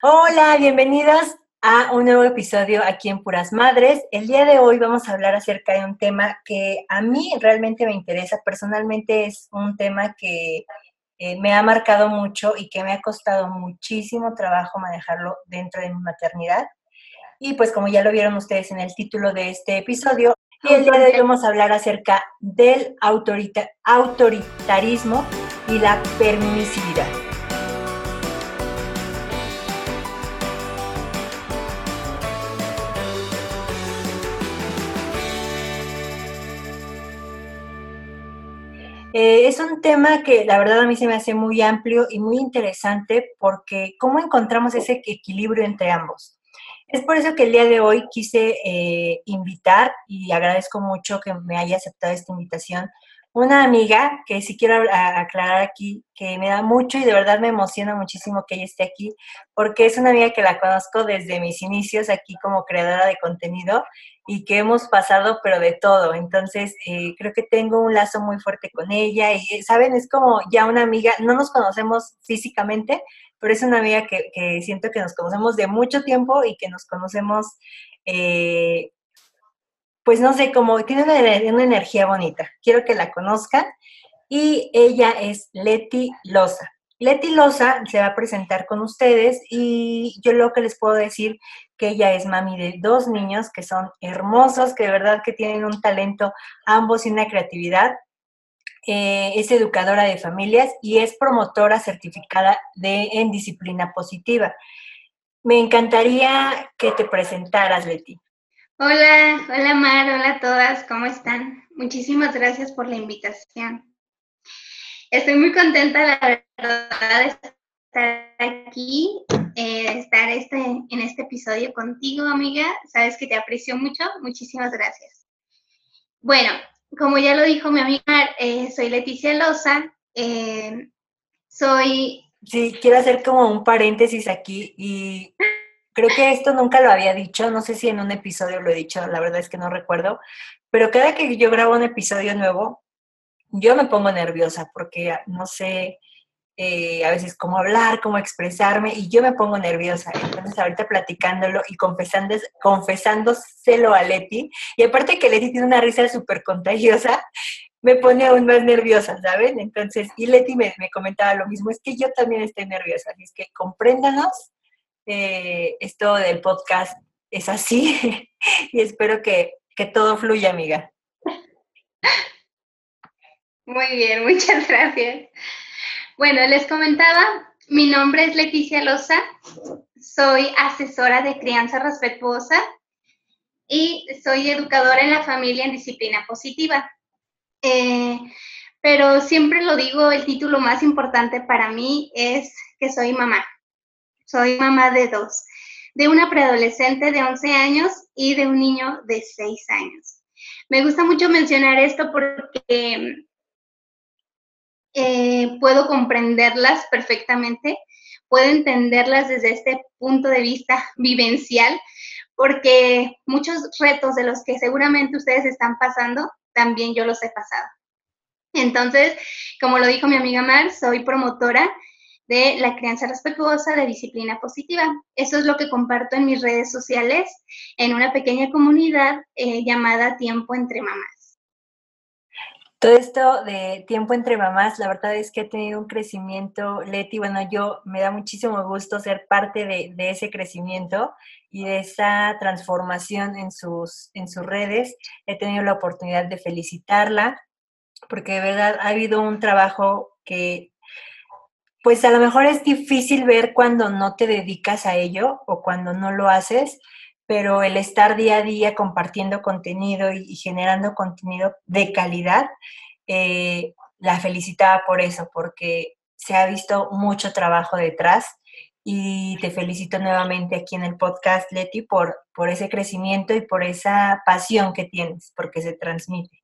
Hola, bienvenidas a un nuevo episodio aquí en Puras Madres. El día de hoy vamos a hablar acerca de un tema que a mí realmente me interesa. Personalmente es un tema que eh, me ha marcado mucho y que me ha costado muchísimo trabajo manejarlo dentro de mi maternidad. Y pues como ya lo vieron ustedes en el título de este episodio, el día de hoy vamos a hablar acerca del autoritarismo y la permisividad. Eh, es un tema que la verdad a mí se me hace muy amplio y muy interesante porque cómo encontramos ese equilibrio entre ambos. Es por eso que el día de hoy quise eh, invitar y agradezco mucho que me haya aceptado esta invitación una amiga que sí quiero aclarar aquí, que me da mucho y de verdad me emociona muchísimo que ella esté aquí, porque es una amiga que la conozco desde mis inicios aquí como creadora de contenido y que hemos pasado, pero de todo. Entonces, eh, creo que tengo un lazo muy fuerte con ella y, ¿saben? Es como ya una amiga, no nos conocemos físicamente, pero es una amiga que, que siento que nos conocemos de mucho tiempo y que nos conocemos eh, pues no sé, como tiene una, energía bonita. Quiero que la conozcan. Y ella es Leti Loza. Leti Loza se va a presentar con ustedes y yo lo que les puedo decir que ella es mami de dos niños que son hermosos, que de verdad que tienen un talento ambos y una creatividad. Eh, es educadora de familias y es promotora certificada de, en disciplina positiva. Me encantaría que te presentaras, Leti. Hola, hola Mar, hola a todas, ¿cómo están? Muchísimas gracias por la invitación. Estoy muy contenta, la verdad, de estar aquí, eh, estar este, en este episodio contigo, amiga. Sabes que te aprecio mucho, muchísimas gracias. Bueno, como ya lo dijo mi amiga, eh, soy Leticia Loza, eh, soy... Sí, quiero hacer como un paréntesis aquí y Creo que esto nunca lo había dicho, no sé si en un episodio lo he dicho, la verdad es que no recuerdo, pero cada que yo grabo un episodio nuevo, yo me pongo nerviosa porque no sé eh, a veces cómo hablar, cómo expresarme y yo me pongo nerviosa. Entonces ahorita platicándolo y confesando, confesándoselo a Leti, y aparte que Leti tiene una risa súper contagiosa, me pone aún más nerviosa, ¿saben? Entonces, y Leti me, me, comentaba lo mismo, es que yo también estoy nerviosa, así es que compréndanos eh, esto del podcast es así y espero que, que todo fluya, amiga. Muy bien, muchas gracias. Bueno, les comentaba, mi nombre es Leticia Loza, soy asesora de crianza respetuosa y soy educadora en la familia en disciplina positiva. Eh, pero siempre lo digo, el título más importante para mí es que soy mamá. Soy mamá de dos, de una preadolescente de 11 años y de un niño de 6 años. Me gusta mucho mencionar esto porque eh, puedo comprenderlas perfectamente, puedo entenderlas desde este punto de vista vivencial, porque muchos retos de los que seguramente ustedes están pasando, también yo los he pasado. Entonces, como lo dijo mi amiga Mar, soy promotora de la crianza respetuosa, de disciplina positiva. Eso es lo que comparto en mis redes sociales, en una pequeña comunidad eh, llamada Tiempo entre Mamás. Todo esto de tiempo entre mamás, la verdad es que ha tenido un crecimiento, Leti. Bueno, yo me da muchísimo gusto ser parte de, de ese crecimiento y de esa transformación en sus, en sus redes. He tenido la oportunidad de felicitarla porque de verdad ha habido un trabajo que pues a lo mejor es difícil ver cuando no te dedicas a ello o cuando no lo haces, pero el estar día a día compartiendo contenido y, generando contenido de calidad, eh, la felicitaba por eso, porque se ha visto mucho trabajo detrás y te felicito nuevamente aquí en el podcast, Leti, por, por ese crecimiento y por esa pasión que tienes, porque se transmite.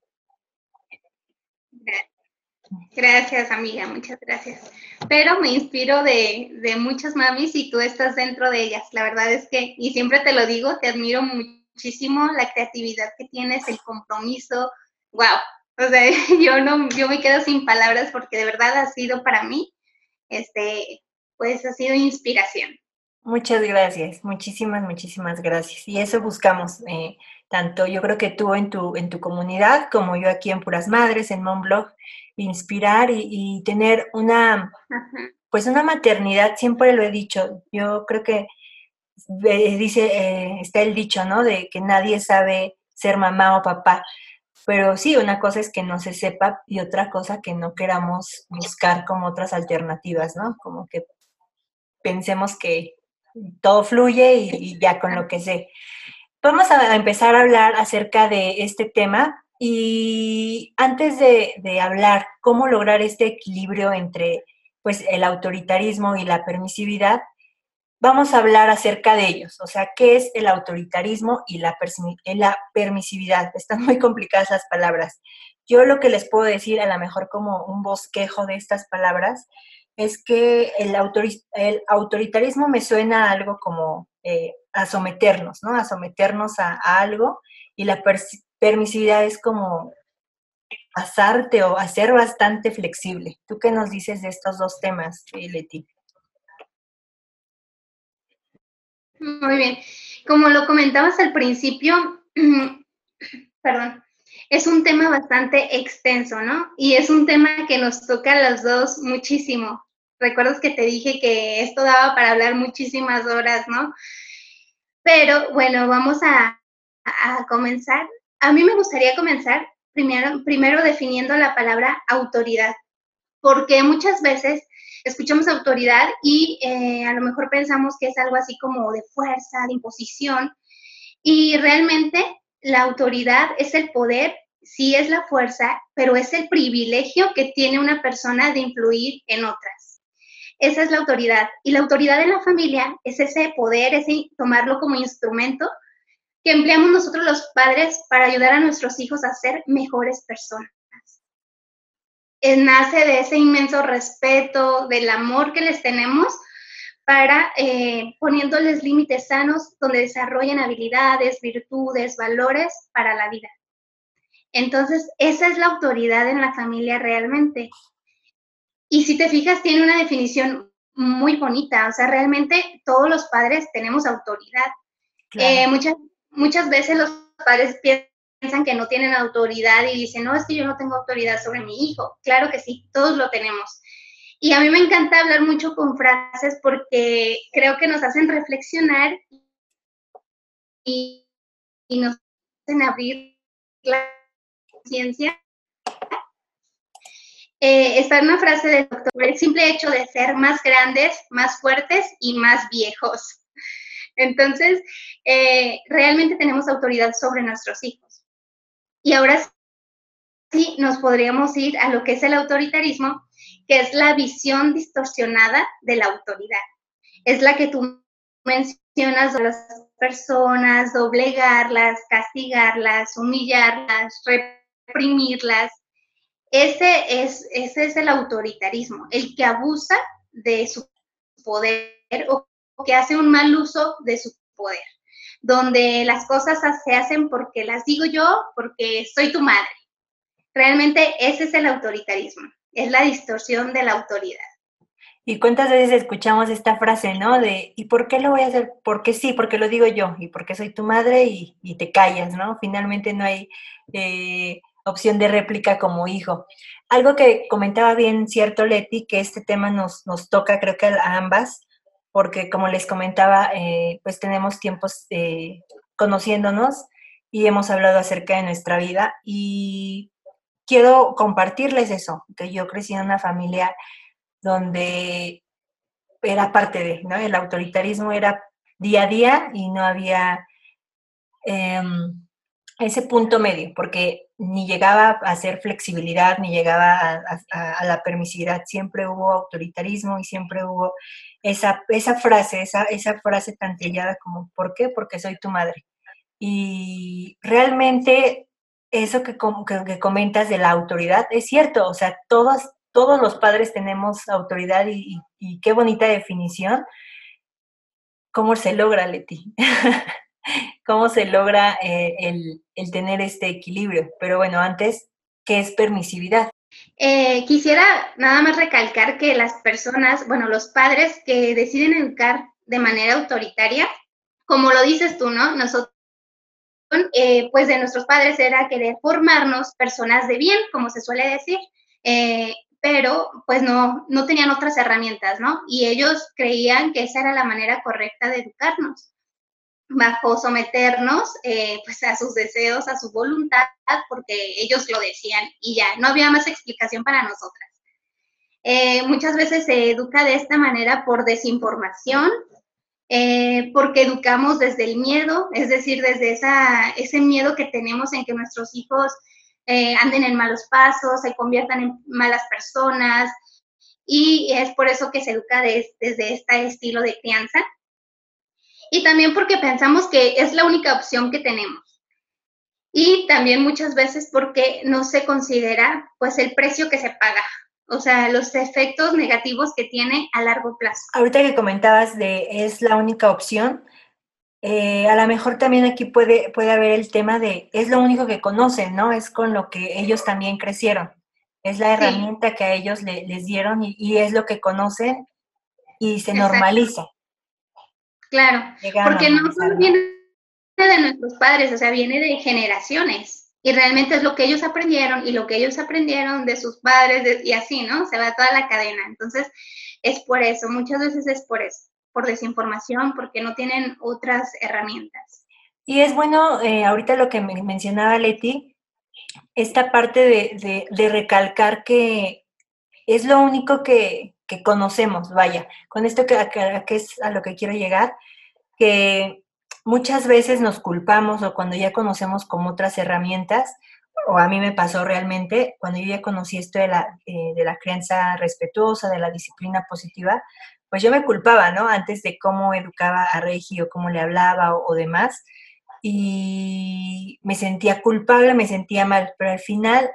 Gracias, amiga, muchas gracias. Pero me inspiro de, de muchas mamis y tú estás dentro de ellas. La verdad es que, y siempre te lo digo, te admiro muchísimo la creatividad que tienes, el compromiso. Wow. O sea, yo no, yo me quedo sin palabras porque de verdad ha sido para mí, este, pues ha sido inspiración. Muchas gracias, muchísimas, muchísimas gracias. Y eso buscamos, eh, tanto yo creo que tú en tu, en tu comunidad como yo aquí en Puras Madres, en Monblog, inspirar y, tener una, pues una maternidad, siempre lo he dicho, yo creo que dice, eh, está el dicho, ¿no? De que nadie sabe ser mamá o papá. Pero sí, una cosa es que no se sepa y otra cosa que no queramos buscar como otras alternativas, ¿no? Como que pensemos que todo fluye y, ya con lo que sé. Vamos a empezar a hablar acerca de este tema y antes de, hablar cómo lograr este equilibrio entre pues el autoritarismo y la permisividad, vamos a hablar acerca de ellos, o sea, qué es el autoritarismo y la, la permisividad. Están muy complicadas las palabras. Yo lo que les puedo decir, a lo mejor como un bosquejo de estas palabras, es que el, el autoritarismo me suena a algo como eh, a someternos, ¿no? A someternos a, algo y la permisividad es como pasarte o hacer bastante flexible. ¿Tú qué nos dices de estos dos temas, Leti? Muy bien. Como lo comentabas al principio, perdón, es un tema bastante extenso, ¿no? Y es un tema que nos toca a los dos muchísimo. Recuerdas que te dije que esto daba para hablar muchísimas horas, ¿no? Pero bueno, vamos a, comenzar. A mí me gustaría comenzar primero, primero definiendo la palabra autoridad, porque muchas veces escuchamos autoridad y eh, a lo mejor pensamos que es algo así como de fuerza, de imposición, y realmente la autoridad es el poder, sí es la fuerza, pero es el privilegio que tiene una persona de influir en otras. Esa es la autoridad. Y la autoridad en la familia es ese poder, ese tomarlo como instrumento que empleamos nosotros los padres para ayudar a nuestros hijos a ser mejores personas. Eh, nace de ese inmenso respeto, del amor que les tenemos para eh, poniéndoles límites sanos donde desarrollen habilidades, virtudes, valores para la vida. Entonces, esa es la autoridad en la familia realmente. Y si te fijas, tiene una definición muy bonita, o sea, realmente todos los padres tenemos autoridad. Eh, muchas, muchas veces los padres piensan que no tienen autoridad y dicen, no, es que yo no tengo autoridad sobre mi hijo. Claro que sí, todos lo tenemos. Y a mí me encanta hablar mucho con frases porque creo que nos hacen reflexionar y, nos hacen abrir la conciencia. Eh, está una frase del doctor, el simple hecho de ser más grandes, más fuertes y más viejos. Entonces, eh, realmente tenemos autoridad sobre nuestros hijos. Y ahora sí nos podríamos ir a lo que es el autoritarismo, que es la visión distorsionada de la autoridad. Es la que tú mencionas a las personas, doblegarlas, castigarlas, humillarlas, reprimirlas. Ese es, ese es el autoritarismo, el que abusa de su poder o que hace un mal uso de su poder donde las cosas se hacen porque las digo yo, porque soy tu madre. Realmente ese es el autoritarismo, es la distorsión de la autoridad. ¿Y cuántas veces escuchamos esta frase, no? De, ¿y por qué lo voy a hacer? Porque sí, porque lo digo yo, y porque soy tu madre y, te callas, ¿no? Finalmente no hay eh, opción de réplica como hijo. Algo que comentaba bien cierto Leti, que este tema nos, nos toca creo que a ambas, porque como les comentaba, eh, pues tenemos tiempos eh, conociéndonos y hemos hablado acerca de nuestra vida y quiero compartirles eso, que yo crecí en una familia donde era parte de, ¿no? El autoritarismo era día a día y no había em, ese punto medio, porque ni llegaba a ser flexibilidad, ni llegaba a, la permisividad, siempre hubo autoritarismo y siempre hubo esa, esa frase, esa, esa frase tan trillada como, ¿por qué? Porque soy tu madre. Y realmente eso que, que, comentas de la autoridad es cierto, o sea, todos, todos los padres tenemos autoridad y, y qué bonita definición. ¿Cómo se logra, Leti? cómo se logra eh, el, tener este equilibrio. Pero bueno, antes, ¿qué es permisividad? Eh, quisiera nada más recalcar que las personas, bueno, los padres que deciden educar de manera autoritaria. Como lo dices tú, ¿no? Nosotros, eh, pues de nuestros padres era querer formarnos personas de bien, como se suele decir. Eh, pero pues no, no tenían otras herramientas, ¿no? Y ellos creían que esa era la manera correcta de educarnos, bajo someternos eh, pues a sus deseos, a su voluntad, porque ellos lo decían y ya, no había más explicación para nosotras. Eh, muchas veces se educa de esta manera por desinformación, eh, porque educamos desde el miedo, es decir, desde esa, ese miedo que tenemos en que nuestros hijos anden en malos pasos, se conviertan en malas personas y es por eso que se educa desde este estilo de crianza. Y también porque pensamos que es la única opción que tenemos. Y también muchas veces porque no se considera pues el precio que se paga, o sea, los efectos negativos que tiene a largo plazo. Ahorita que comentabas de es la única opción, eh, a lo mejor también aquí puede, puede haber el tema de, es lo único que conocen, ¿no? Es con lo que ellos también crecieron. Es la herramienta que a ellos les dieron y, es lo que conocen y se normaliza. Claro, porque no solo viene de nuestros padres, o sea, viene de generaciones. Y realmente es lo que ellos aprendieron y lo que ellos aprendieron de sus padres y así, ¿no? Se va toda la cadena. Entonces, es por eso, muchas veces es por eso por desinformación, porque no tienen otras herramientas. Y es bueno, eh, ahorita lo que me mencionaba Leti, esta parte de, recalcar que es lo único que, conocemos, vaya, con esto que, que, es a lo que quiero llegar, que muchas veces nos culpamos o cuando ya conocemos como otras herramientas, o a mí me pasó realmente, cuando yo ya conocí esto de la, eh, de la crianza respetuosa, de la disciplina positiva, pues yo me culpaba, ¿no? Antes de cómo educaba a Regi o cómo le hablaba o, demás. Y me sentía culpable, me sentía mal, pero al final,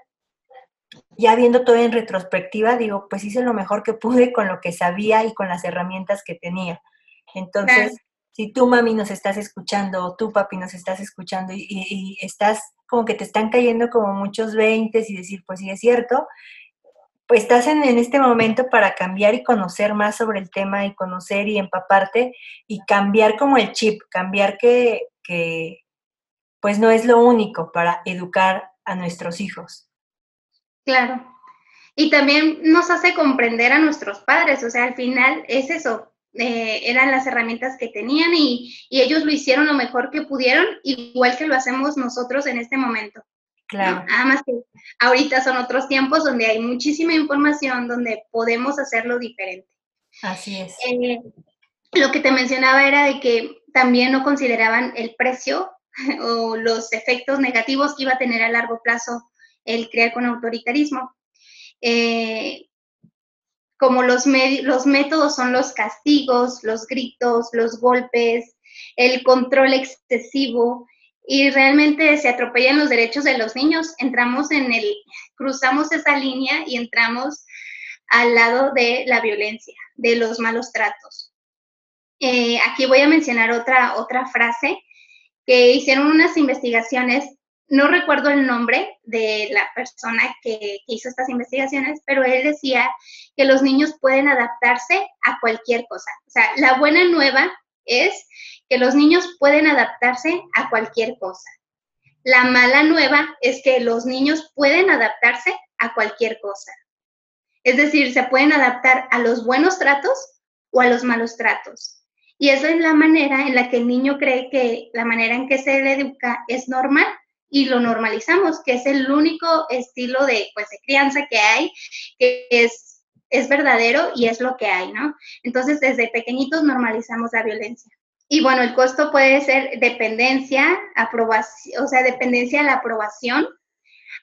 ya viendo todo en retrospectiva, digo, pues hice lo mejor que pude con lo que sabía y con las herramientas que tenía. Entonces, si tú, mami, nos estás escuchando, o tú, papi, nos estás escuchando y, y, estás como que te están cayendo como muchos veintes y decir, pues sí es cierto, pues estás en, este momento para cambiar y conocer más sobre el tema y conocer y empaparte y cambiar como el chip, cambiar que, pues no es lo único para educar a nuestros hijos. Claro. Y también nos hace comprender a nuestros padres, o sea, al final es eso, eh, eran las herramientas que tenían y, y, ellos lo hicieron lo mejor que pudieron, igual que lo hacemos nosotros en este momento. Claro. Nada más que ahorita son otros tiempos donde hay muchísima información, donde podemos hacerlo diferente. Así es. Eh, lo que te mencionaba era de que también no consideraban el precio o los efectos negativos que iba a tener a largo plazo el crear con autoritarismo. Eh, como los, métodos son los castigos, los gritos, los golpes, el control excesivo, y realmente se atropellan los derechos de los niños. Entramos en el, cruzamos esa línea y entramos al lado de la violencia, de los malos tratos. Eh, aquí voy a mencionar otra, otra frase que hicieron unas investigaciones, no recuerdo el nombre de la persona que, hizo estas investigaciones, pero él decía que los niños pueden adaptarse a cualquier cosa. O sea, la buena nueva es que los niños pueden adaptarse a cualquier cosa. La mala nueva es que los niños pueden adaptarse a cualquier cosa. Es decir, se pueden adaptar a los buenos tratos o a los malos tratos. Y esa es la manera en la que el niño cree que la manera en que se le educa es normal y lo normalizamos, que es el único estilo de, pues, de crianza que hay, que es, es verdadero y es lo que hay, ¿no? Entonces, desde pequeñitos normalizamos la violencia. Y bueno, el costo puede ser dependencia, aprobación, o sea, dependencia a la aprobación,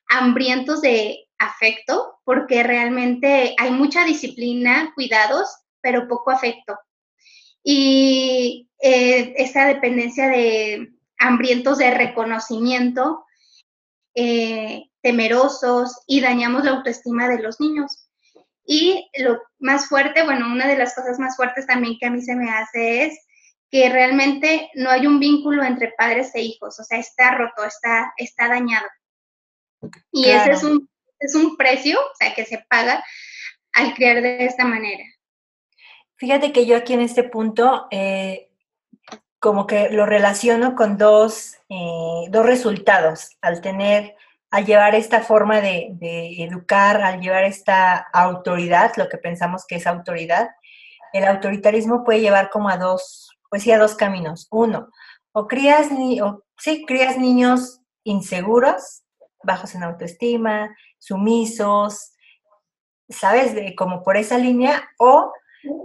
hambrientos de afecto, porque realmente hay mucha disciplina, cuidados, pero poco afecto. Y eh, esa dependencia de hambrientos de reconocimiento, eh, temerosos y dañamos la autoestima de los niños. Y lo más fuerte, bueno, una de las cosas más fuertes también que a mí se me hace es que realmente no hay un vínculo entre padres e hijos, o sea, está roto, está, está dañado. Y ese es un, es un precio, o sea, que se paga al criar de esta manera. Fíjate que yo aquí en este punto eh, como que lo relaciono con dos, eh, dos resultados al tener, al llevar esta forma de, de, educar, al llevar esta autoridad, lo que pensamos que es autoridad, el autoritarismo puede llevar como a dos, pues sí, a dos caminos. Uno, o crías, ni, o, sí, crías niños inseguros, bajos en autoestima, sumisos, ¿sabes? De, como por esa línea, o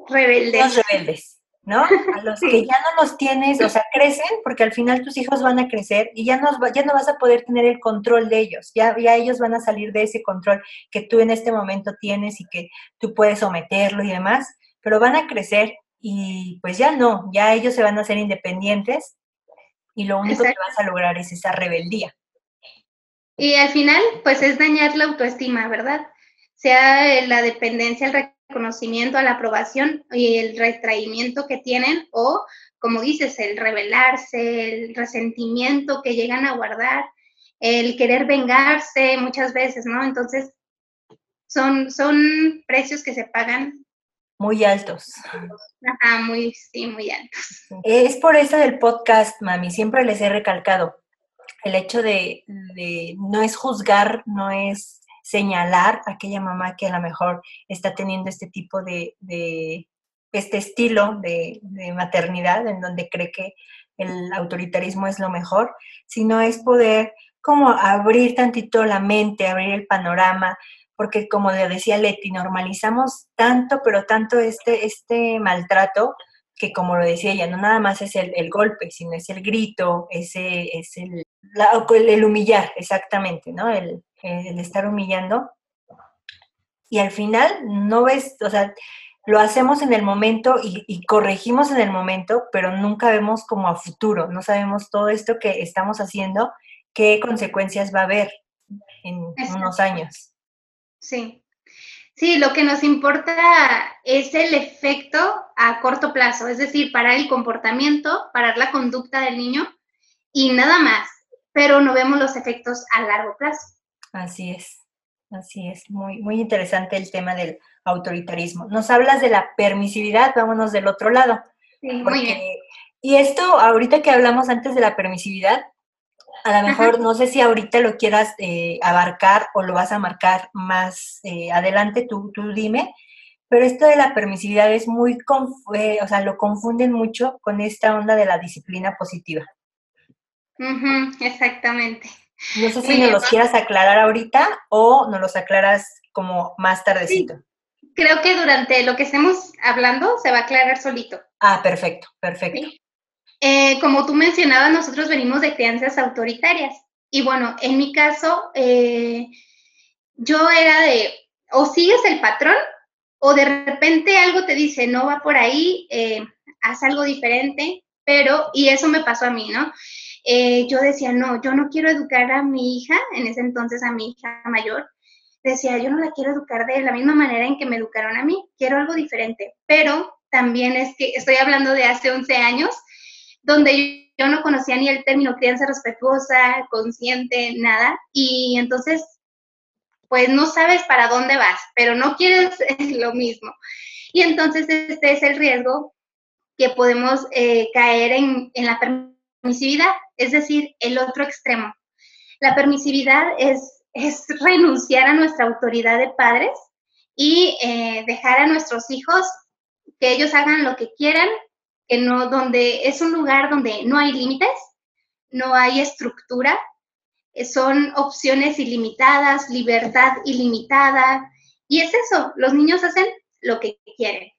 rebeldes. rebeldes, ¿no? A los que ya no los tienes, o sea, crecen, porque al final tus hijos van a crecer y ya no, ya no vas a poder tener el control de ellos, ya, ya ellos van a salir de ese control que tú en este momento tienes y que tú puedes someterlo y demás, pero van a crecer y pues ya no, ya ellos se van a hacer independientes y lo único que vas a lograr es esa rebeldía. Y al final, pues es dañar la autoestima, ¿verdad? Sea la dependencia, el reconocimiento, a la aprobación y el retraimiento que tienen o, como dices, el rebelarse, el resentimiento que llegan a guardar, el querer vengarse muchas veces, ¿no? Entonces, son, son precios que se pagan muy altos. Ajá, muy, sí, muy altos. Es por eso del podcast, mami, siempre les he recalcado el hecho de, no es juzgar, no es señalar a aquella mamá que a lo mejor está teniendo este tipo de, este estilo de, de, maternidad en donde cree que el autoritarismo es lo mejor, sino es poder como abrir tantito la mente, abrir el panorama, porque como le decía Leti, normalizamos tanto, pero tanto este, este maltrato, que como lo decía ella, no nada más es el, golpe, sino es el grito, ese, es el, el humillar, exactamente, ¿no? El, estar humillando. Y al final no ves, o sea, lo hacemos en el momento y, y, corregimos en el momento, pero nunca vemos como a futuro, no sabemos todo esto que estamos haciendo, qué consecuencias va a haber en unos años. Sí. Sí, lo que nos importa es el efecto a corto plazo, es decir, parar el comportamiento, parar la conducta del niño y nada más, pero no vemos los efectos a largo plazo. Así es, así es, muy, muy interesante el tema del autoritarismo. Nos hablas de la permisividad, vámonos del otro lado. Sí, muy bien. Y esto, ahorita que hablamos antes de la permisividad, a lo mejor no sé si ahorita lo quieras eh, abarcar o lo vas a marcar más eh, adelante, tú, tú dime, pero esto de la permisividad es muy, eh, o sea, lo confunden mucho con esta onda de la disciplina positiva. exactamente. No sé si nos los quieras aclarar ahorita o nos los aclaras como más tardecito. Creo que durante lo que estemos hablando se va a aclarar solito. Ah, perfecto, perfecto. Eh, como tú mencionabas, nosotros venimos de crianzas autoritarias. Y bueno, en mi caso, eh, yo era de, o sigues el patrón, o de repente algo te dice, no va por ahí, eh, haz algo diferente, pero, y eso me pasó a mí, ¿no? yo decía, no, yo no quiero educar a mi hija, en ese entonces a mi hija mayor, decía, yo no la quiero educar de la misma manera en que me educaron a mí, quiero algo diferente, pero también es que estoy hablando de hace 11 años, donde yo no conocía ni el término crianza respetuosa, consciente, nada. Y entonces, pues no sabes para dónde vas, pero no quieres lo mismo. Y entonces este es el riesgo que podemos eh, caer en, la permisividad, es decir, el otro extremo. La permisividad es, es renunciar a nuestra autoridad de padres y eh, dejar a nuestros hijos que ellos hagan lo que quieran no, donde es un lugar donde no hay límites, no hay estructura, eh, son opciones ilimitadas, libertad ilimitada, y es eso, los niños hacen lo que quieren.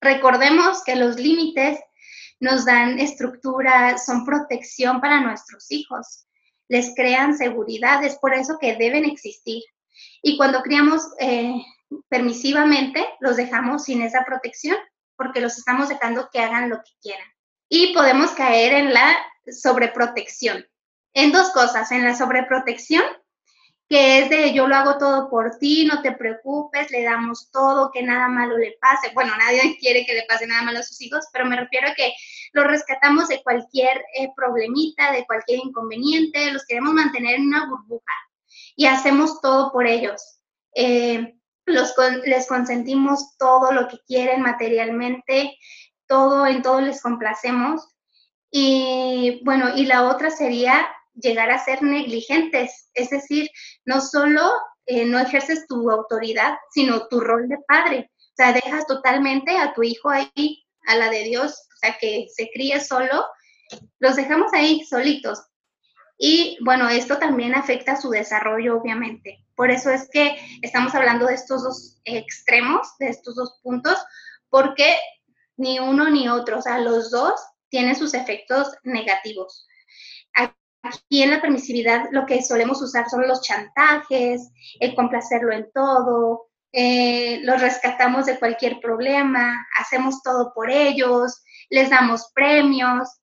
Recordemos que los límites nos dan estructura, son protección para nuestros hijos, les crean seguridad, es por eso que deben existir. Y cuando criamos eh, permisivamente, los dejamos sin esa protección porque los estamos dejando que hagan lo que quieran. Y podemos caer en la sobreprotección. En dos cosas, en la sobreprotección, que es de yo lo hago todo por ti, no te preocupes, le damos todo, que nada malo le pase. Bueno, nadie quiere que le pase nada malo a sus hijos, pero me refiero a que los rescatamos de cualquier eh, problemita, de cualquier inconveniente, los queremos mantener en una burbuja y hacemos todo por ellos. Eh, los, les consentimos todo lo que quieren materialmente, todo, en todo les complacemos. Y bueno, y la otra sería llegar a ser negligentes, es decir, no solo eh, no ejerces tu autoridad, sino tu rol de padre. O sea, dejas totalmente a tu hijo ahí, a la de Dios, o sea, que se críe solo, los dejamos ahí solitos. Y bueno, esto también afecta su desarrollo, obviamente. Por eso es que estamos hablando de estos dos extremos, de estos dos puntos, porque ni uno ni otro, o sea, los dos tienen sus efectos negativos. Aquí en la permisividad lo que solemos usar son los chantajes, el complacerlo en todo, eh, los rescatamos de cualquier problema, hacemos todo por ellos, les damos premios,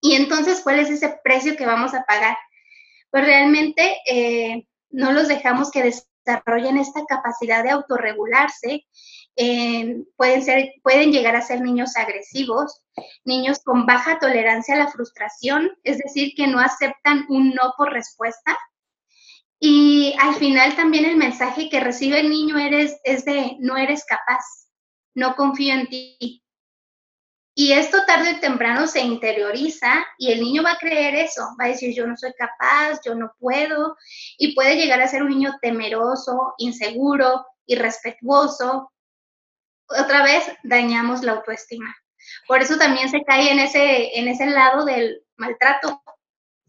y entonces, ¿cuál es ese precio que vamos a pagar? Pues realmente eh, no los dejamos que desarrollen esta capacidad de autorregularse. Pueden, ser, pueden llegar a ser niños agresivos, niños con baja tolerancia a la frustración, es decir, que no aceptan un no por respuesta. Y al final también el mensaje que recibe el niño eres, es de no eres capaz, no confío en ti, y esto tarde o temprano se interioriza y el niño va a creer eso, va a decir yo no soy capaz, yo no puedo, y puede llegar a ser un niño temeroso, inseguro, irrespetuoso. Otra vez dañamos la autoestima. Por eso también se cae en ese, en ese lado del maltrato.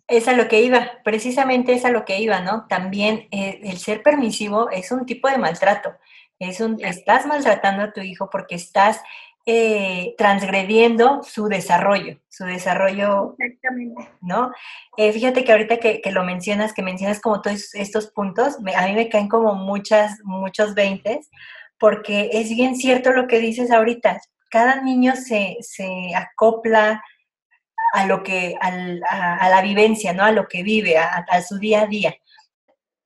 Es a lo que iba, precisamente es a lo que iba, ¿no? También eh, el ser permisivo es un tipo de maltrato. Es un, estás maltratando a tu hijo porque estás eh, transgrediendo su desarrollo, su desarrollo, Exactamente. ¿no? Eh, fíjate que ahorita que, lo mencionas, que mencionas como todos estos puntos, a mí me caen como muchas, muchos veintes, porque es bien cierto lo que dices ahorita, cada niño se, acopla a lo que, a, la vivencia, ¿no? A lo que vive, a, a su día a día.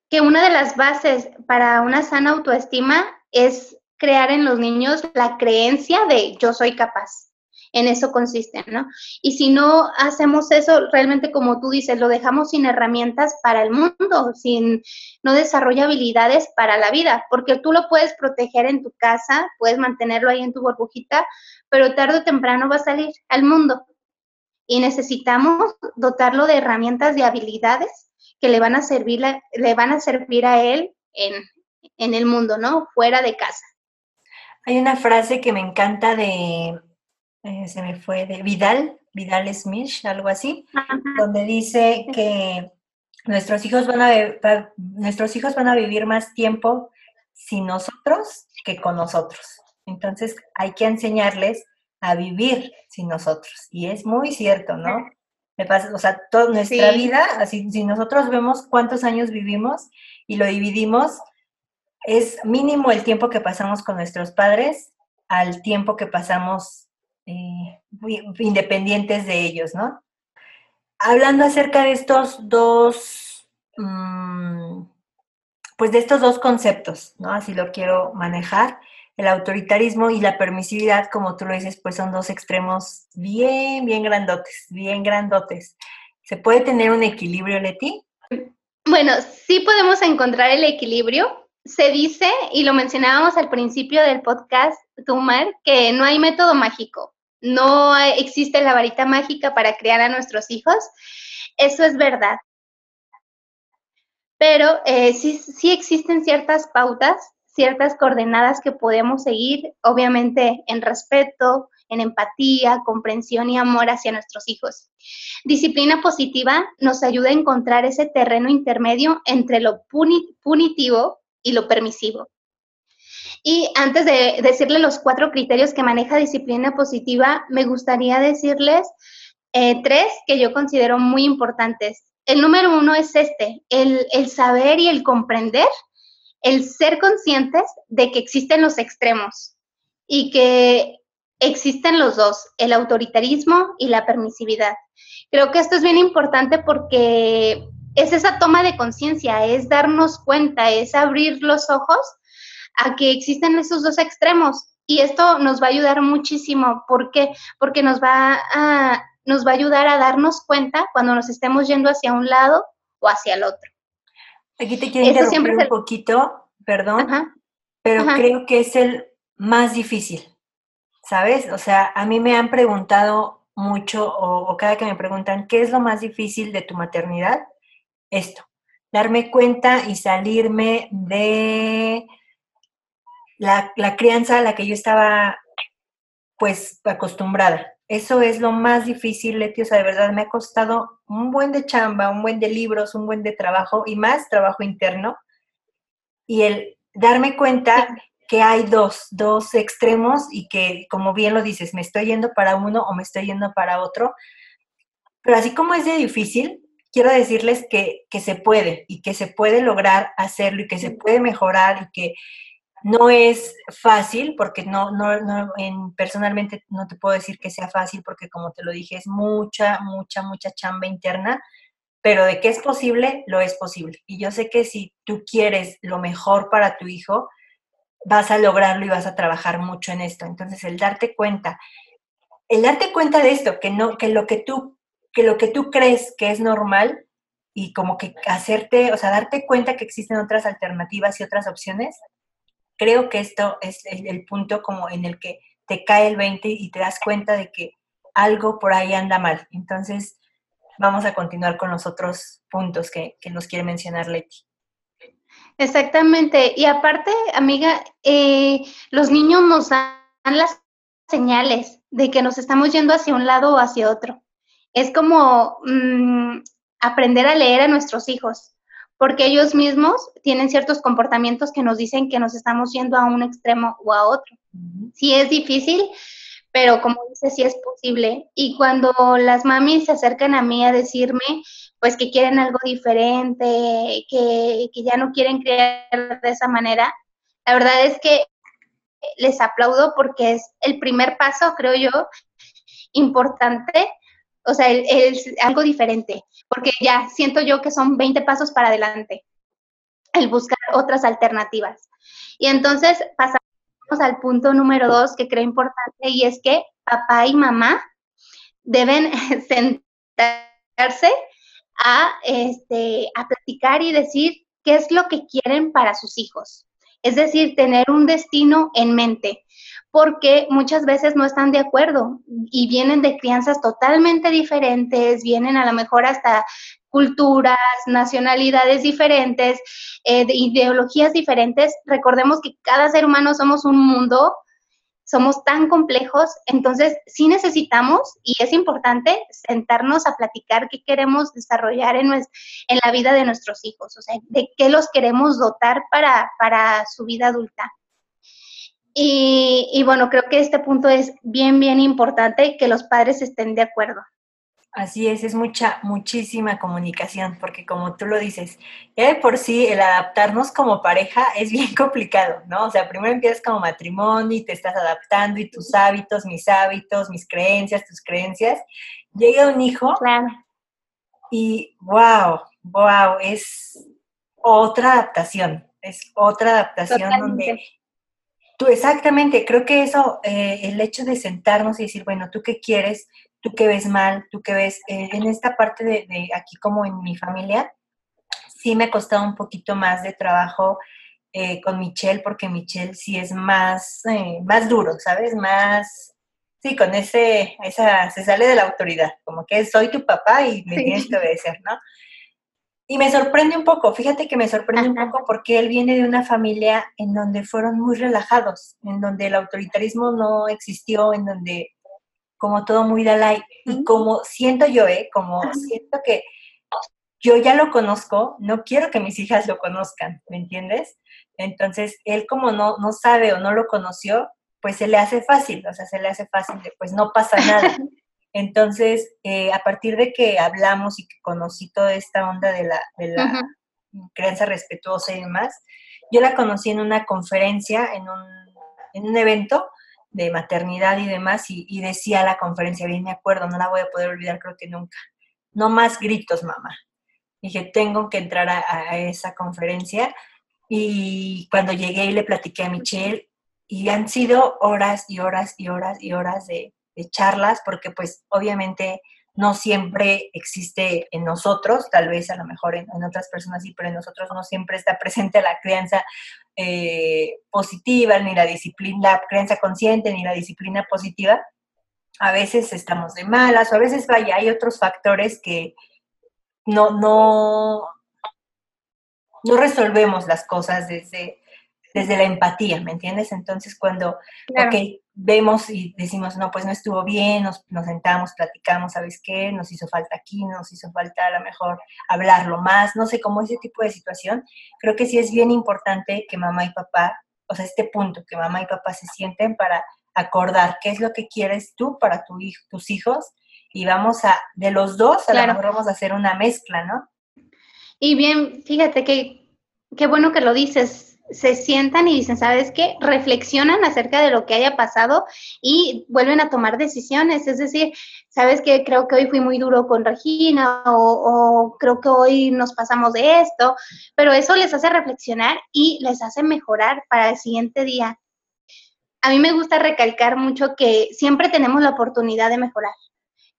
Que una de las bases para una sana autoestima es crear en los niños la creencia de yo soy capaz. En eso consiste, ¿no? Y si no hacemos eso, realmente como tú dices, lo dejamos sin herramientas para el mundo, sin, no desarrolla habilidades para la vida, porque tú lo puedes proteger en tu casa, puedes mantenerlo ahí en tu burbujita, pero tarde o temprano va a salir al mundo. Y necesitamos dotarlo de herramientas, de habilidades que le van a servir, le van a servir a él en, en el mundo, ¿no? Fuera de casa. Hay una frase que me encanta de, eh, se me fue, de Vidal, Vidal Smith, algo así, donde dice que nuestros hijos, van a, nuestros hijos van a vivir más tiempo sin nosotros que con nosotros. Entonces hay que enseñarles a vivir sin nosotros. Y es muy cierto, ¿no? Me pasa, o sea, toda nuestra vida, así, si nosotros vemos cuántos años vivimos y lo dividimos, es mínimo el tiempo que pasamos con nuestros padres al tiempo que pasamos eh, independientes de ellos, ¿no? Hablando acerca de estos dos, mm, pues de estos dos conceptos, ¿no? Así lo quiero manejar. El autoritarismo y la permisividad, como tú lo dices, pues son dos extremos bien, bien grandotes, bien grandotes. ¿Se puede tener un equilibrio, Leti? Bueno, sí podemos encontrar el equilibrio, se dice, y lo mencionábamos al principio del podcast, Tumar, que no hay método mágico, no existe la varita mágica para criar a nuestros hijos. Eso es verdad. Pero eh, sí, sí existen ciertas pautas, ciertas coordenadas que podemos seguir, obviamente en respeto, en empatía, comprensión y amor hacia nuestros hijos. Disciplina positiva nos ayuda a encontrar ese terreno intermedio entre lo punitivo y lo permisivo. Y antes de decirle los cuatro criterios que maneja disciplina positiva, me gustaría decirles eh, tres que yo considero muy importantes. El número uno es este, el, el saber y el comprender, el ser conscientes de que existen los extremos y que existen los dos, el autoritarismo y la permisividad. Creo que esto es bien importante porque es esa toma de conciencia, es darnos cuenta, es abrir los ojos a que existen esos dos extremos. Y esto nos va a ayudar muchísimo. ¿Por qué? Porque nos va a, nos va a ayudar a darnos cuenta cuando nos estemos yendo hacia un lado o hacia el otro. Aquí te quiero interrumpir un poquito, perdón. pero creo que es el más difícil, ¿sabes? O sea, a mí me han preguntado mucho o, cada que me preguntan, ¿qué es lo más difícil de tu maternidad? Esto, darme cuenta y salirme de la, la crianza a la que yo estaba pues acostumbrada. Eso es lo más difícil, Leti, o sea, de verdad me ha costado un buen de chamba, un buen de libros, un buen de trabajo y más trabajo interno. Y el darme cuenta que hay dos, dos extremos y que, como bien lo dices, me estoy yendo para uno o me estoy yendo para otro. Pero así como es de difícil, quiero decirles que, que se puede y que se puede lograr hacerlo y que se puede mejorar y que no es fácil, porque no, no, no en, personalmente no te puedo decir que sea fácil, porque como te lo dije, es mucha, mucha, mucha chamba interna, pero de que es posible, lo es posible. Y yo sé que si tú quieres lo mejor para tu hijo, vas a lograrlo y vas a trabajar mucho en esto. Entonces, el darte cuenta, el darte cuenta de esto, que no, que lo que tú, que lo que tú crees que es normal y como que hacerte, o sea, darte cuenta que existen otras alternativas y otras opciones, creo que esto es el, punto como en el que te cae el 20 y te das cuenta de que algo por ahí anda mal. Entonces, vamos a continuar con los otros puntos que, nos quiere mencionar Leti. Exactamente. Y aparte, amiga, eh, los niños nos dan las señales de que nos estamos yendo hacia un lado o hacia otro. Es como mm, aprender a leer a nuestros hijos porque ellos mismos tienen ciertos comportamientos que nos dicen que nos estamos yendo a un extremo o a otro. Sí es difícil, pero como dice, sí es posible. Y cuando las mamis se acercan a mí a decirme, pues que quieren algo diferente, que, que ya no quieren crear de esa manera, la verdad es que les aplaudo porque es el primer paso, creo yo, importante o sea, es algo diferente, porque ya siento yo que son 20 pasos para adelante, el buscar otras alternativas. Y entonces pasamos al punto número dos que creo importante y es que papá y mamá deben sentarse a, este, a platicar y decir qué es lo que quieren para sus hijos. Es decir, tener un destino en mente porque muchas veces no están de acuerdo y vienen de crianzas totalmente diferentes, vienen a lo mejor hasta culturas, nacionalidades diferentes, eh, ideologías diferentes. Recordemos que cada ser humano somos un mundo, somos tan complejos, entonces sí necesitamos y es importante sentarnos a platicar qué queremos desarrollar en, la vida de nuestros hijos, o sea, de qué los queremos dotar para su vida adulta. Y, bueno, creo que este punto es bien, bien importante que los padres estén de acuerdo. Así es, es mucha, muchísima comunicación, porque como tú lo dices, ya de por sí el adaptarnos como pareja es bien complicado, ¿no? O sea, primero empiezas como matrimonio y te estás adaptando y tus hábitos, mis hábitos, mis creencias, tus creencias. Llega un hijo claro. y wow, wow, es otra adaptación, es otra adaptación donde Tú, exactamente, creo que eso, eh, el hecho de sentarnos y decir, bueno, ¿tú qué quieres? ¿Tú qué ves mal? ¿Tú qué ves? Eh, en esta parte de, aquí como en mi familia, sí me ha costado un poquito más de trabajo eh, con Michelle, porque Michelle sí es más, más duro, ¿sabes? Más, sí, con ese, esa, se sale de la autoridad, como que soy tu papá y me tienes que obedecer, ¿no? Y me sorprende un poco, fíjate que me sorprende un poco porque él viene de una familia en donde fueron muy relajados, en donde el autoritarismo no existió, en donde como todo muy Dalai. Y como siento yo, ¿eh? Como siento que yo ya lo conozco, no quiero que mis hijas lo conozcan, ¿me entiendes? Entonces, él como no, no sabe o no lo conoció, pues se le hace fácil, o sea, se le hace fácil de, pues no pasa nada. Entonces, eh, a partir de que hablamos y que conocí toda esta onda de la, de la crianza respetuosa y demás, yo la conocí en una conferencia, en un, en un evento de maternidad y demás, y, decía la conferencia, bien me acuerdo, no la voy a poder olvidar creo que nunca, no más gritos, mamá. Dije, tengo que entrar a, a esa conferencia, y cuando llegué y le platiqué a Michelle, y han sido horas y horas y horas y horas de charlas, porque pues obviamente no siempre existe en nosotros, tal vez a lo mejor en, otras personas sí, pero en nosotros no siempre está presente la crianza eh, positiva, ni la disciplina, la crianza consciente, ni la disciplina positiva. A veces estamos de malas, o a veces, vaya, hay otros factores que no, no, no resolvemos las cosas desde, desde la empatía, ¿me entiendes? Entonces, cuando, vemos y decimos, no, pues no estuvo bien, nos, nos, sentamos, platicamos, ¿sabes qué? Nos hizo falta aquí, nos hizo falta a lo mejor hablarlo más, no sé, como ese tipo de situación, creo que sí es bien importante que mamá y papá, o sea, este punto, que mamá y papá se sienten para acordar qué es lo que quieres tú para tu, tus hijos y vamos a, de los dos, a lo mejor vamos a hacer una mezcla, ¿no? Y bien, fíjate que qué bueno que lo dices, se sientan y dicen, ¿sabes qué? Reflexionan acerca de lo que haya pasado y vuelven a tomar decisiones. Es decir, ¿sabes qué? Creo que hoy fui muy duro con Regina o, creo que hoy nos pasamos de esto, pero eso les hace reflexionar y les hace mejorar para el siguiente día. A mí me gusta recalcar mucho que siempre tenemos la oportunidad de mejorar.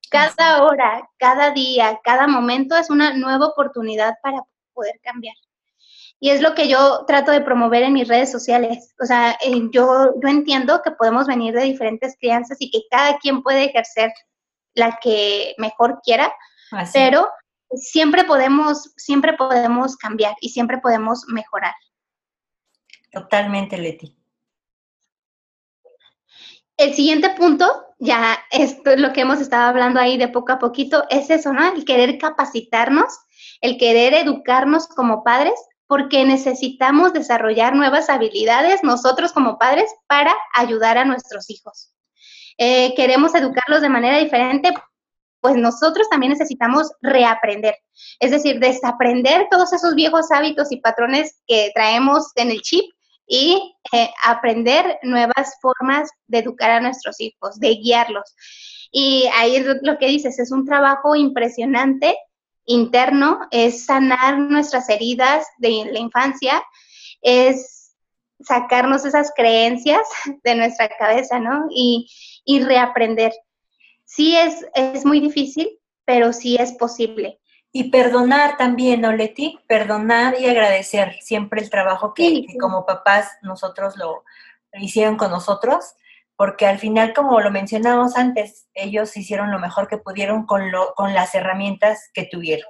Cada hora, cada día, cada momento es una nueva oportunidad para poder cambiar. Y es lo que yo trato de promover en mis redes sociales. O sea, yo, yo entiendo que podemos venir de diferentes crianzas y que cada quien puede ejercer la que mejor quiera, pero siempre podemos, siempre podemos cambiar y siempre podemos mejorar. Totalmente, Leti. El siguiente punto, ya esto es lo que hemos estado hablando ahí de poco a poquito, es eso, ¿no? El querer capacitarnos, el querer educarnos como padres porque necesitamos desarrollar nuevas habilidades nosotros como padres para ayudar a nuestros hijos. Eh, queremos educarlos de manera diferente, pues nosotros también necesitamos reaprender, es decir, desaprender todos esos viejos hábitos y patrones que traemos en el chip y eh, aprender nuevas formas de educar a nuestros hijos, de guiarlos. Y ahí es lo que dices, es un trabajo impresionante interno, es sanar nuestras heridas de la infancia, es sacarnos esas creencias de nuestra cabeza, ¿no? Y, reaprender. Sí es, es muy difícil, pero sí es posible. Y perdonar también, ¿no, Leti? Perdonar y agradecer siempre el trabajo que, que como papás nosotros lo hicieron con nosotros porque al final, como lo mencionamos antes, ellos hicieron lo mejor que pudieron con, lo, con las herramientas que tuvieron.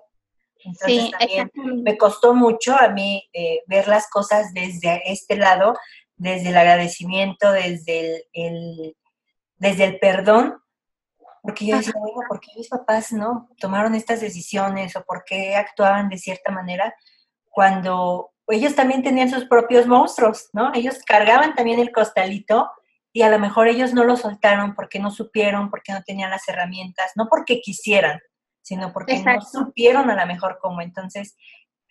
Entonces también me costó mucho a mí eh, ver las cosas desde este lado, desde el agradecimiento, desde el, desde el perdón, porque yo decía, bueno, ¿por qué mis papás no tomaron estas decisiones o por qué actuaban de cierta manera cuando ellos también tenían sus propios monstruos, ¿no? Ellos cargaban también el costalito y a lo mejor ellos no lo soltaron porque no supieron, porque no tenían las herramientas, no porque quisieran, sino porque no supieron a lo mejor cómo. Entonces,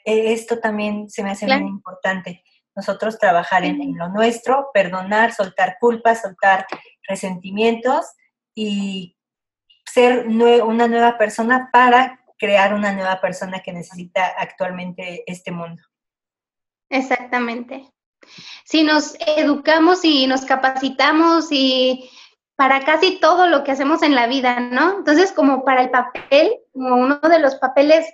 e, esto también se me hace muy importante. Nosotros trabajar en, lo nuestro, perdonar, soltar culpas, soltar resentimientos y ser una nueva persona para crear una nueva persona que necesita actualmente este mundo. Exactamente si nos educamos y nos capacitamos y para casi todo lo que hacemos en la vida, ¿no? Entonces, como para el papel, como uno de los papeles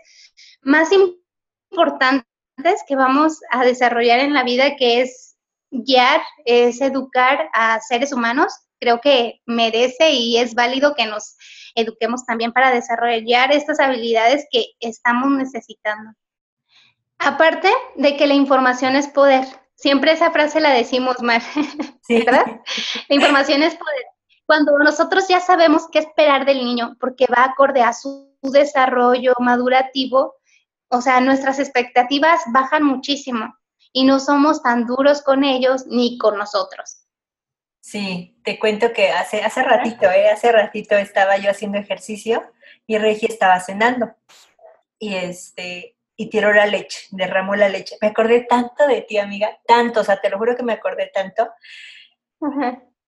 más importantes que vamos a desarrollar en la vida, que es guiar, es educar a seres humanos, creo que merece y es válido que nos eduquemos también para desarrollar estas habilidades que estamos necesitando. Aparte de que la información es poder, Siempre esa frase la decimos mal, ¿verdad? La información es poder. Cuando nosotros ya sabemos qué esperar del niño, porque va acorde a su desarrollo madurativo, o sea, nuestras expectativas bajan muchísimo y no somos tan duros con ellos ni con nosotros. Sí, te cuento que hace, hace ratito, ¿eh? hace ratito estaba yo haciendo ejercicio y Regi estaba cenando. Y este, y tiró la leche, derramó la leche. Me acordé tanto de ti, amiga, tanto, o sea, te lo juro que me acordé tanto,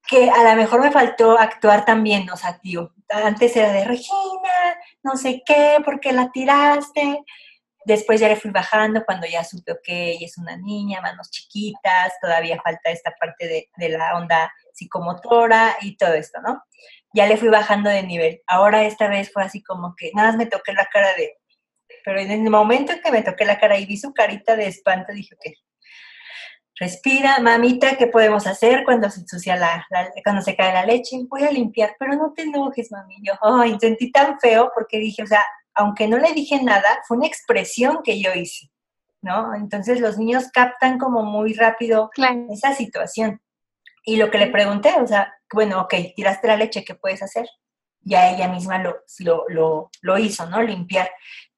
que a lo mejor me faltó actuar también, o sea, tío, antes era de Regina, no sé qué, ¿por qué la tiraste? Después ya le fui bajando cuando ya supe, que ella es una niña, manos chiquitas, todavía falta esta parte de, de la onda psicomotora y todo esto, ¿no? ya le fui bajando de nivel. Ahora esta vez fue así como que nada más me toqué la cara de... Pero en el momento en que me toqué la cara y vi su carita de espanto, dije, ok, respira, mamita, ¿qué podemos hacer cuando se ensucia la, cuando se cae la leche? Voy a limpiar, pero no te enojes, mami. Yo, ay, sentí tan feo porque dije, o sea, aunque no le dije nada, fue una expresión que yo hice, ¿no? Entonces los niños captan como muy rápido esa situación. Y lo que le pregunté, o sea, bueno, ok, tiraste la leche, ¿qué puedes hacer? Ya ella misma lo, lo, lo, hizo, ¿no? Limpiar.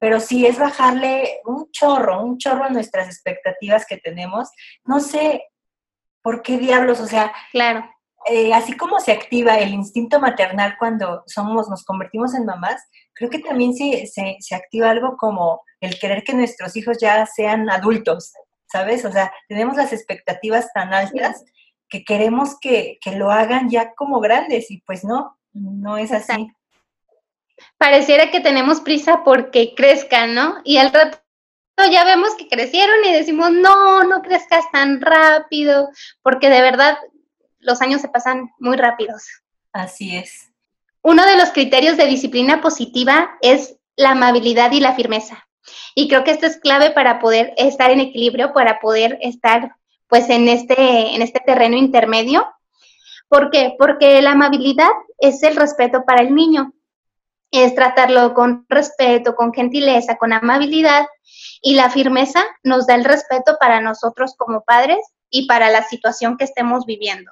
Pero sí es bajarle un chorro, un chorro a nuestras expectativas que tenemos. No sé por qué diablos, o sea, claro. Eh, así como se activa el instinto maternal cuando somos, nos convertimos en mamás, creo que también se, se, se activa algo como el querer que nuestros hijos ya sean adultos, ¿sabes? O sea, tenemos las expectativas tan altas que queremos que, lo hagan ya como grandes y pues no, no es así. Pareciera que tenemos prisa porque crezcan, ¿no? Y al rato ya vemos que crecieron y decimos, no, no crezcas tan rápido, porque de verdad los años se pasan muy rápidos. Así es. Uno de los criterios de disciplina positiva es la amabilidad y la firmeza. Y creo que esto es clave para poder estar en equilibrio, para poder estar pues en este, en este terreno intermedio. ¿Por qué? Porque la amabilidad es el respeto para el niño. Es tratarlo con respeto, con gentileza, con amabilidad. Y la firmeza nos da el respeto para nosotros como padres y para la situación que estemos viviendo.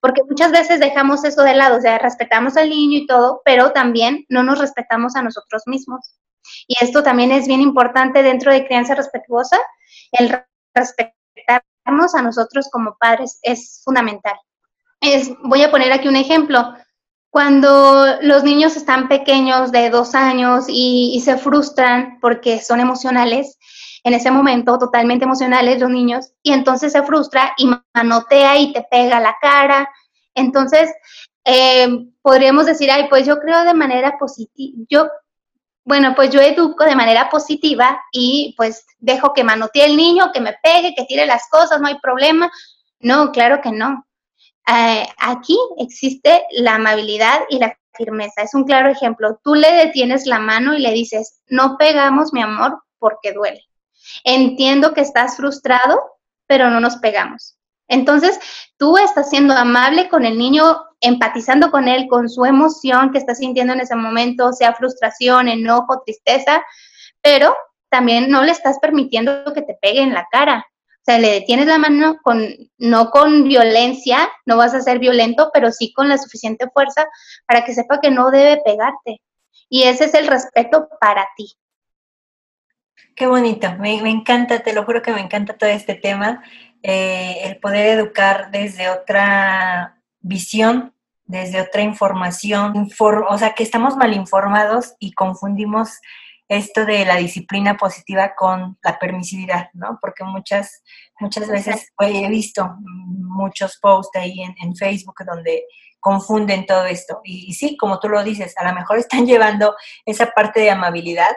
Porque muchas veces dejamos eso de lado, o sea, respetamos al niño y todo, pero también no nos respetamos a nosotros mismos. Y esto también es bien importante dentro de crianza respetuosa, el respetar a nosotros como padres es fundamental. Es, voy a poner aquí un ejemplo. Cuando los niños están pequeños de dos años y, se frustran porque son emocionales, en ese momento totalmente emocionales los niños, y entonces se frustra y manotea y te pega la cara. Entonces, eh, podríamos decir, ay, pues yo creo de manera positiva, yo bueno, pues yo educo de manera positiva y pues dejo que manotee el niño, que me pegue, que tire las cosas, no hay problema. No, claro que no. Eh, aquí existe la amabilidad y la firmeza. Es un claro ejemplo. Tú le detienes la mano y le dices, no pegamos, mi amor, porque duele. Entiendo que estás frustrado, pero no nos pegamos. Entonces, tú estás siendo amable con el niño, empatizando con él, con su emoción que está sintiendo en ese momento, sea frustración, enojo, tristeza, pero también no le estás permitiendo que te pegue en la cara. O sea, le detienes la mano con, no con violencia, no vas a ser violento, pero sí con la suficiente fuerza para que sepa que no debe pegarte. Y ese es el respeto para ti. Qué bonito, me, encanta, te lo juro que me encanta todo este tema. Eh, el poder educar desde otra visión, desde otra información, o sea, que estamos mal informados y confundimos esto de la disciplina positiva con la permisividad, ¿no? Porque muchas, muchas veces he visto muchos posts ahí en, Facebook donde confunden todo esto. Y, y, sí, como tú lo dices, a lo mejor están llevando esa parte de amabilidad,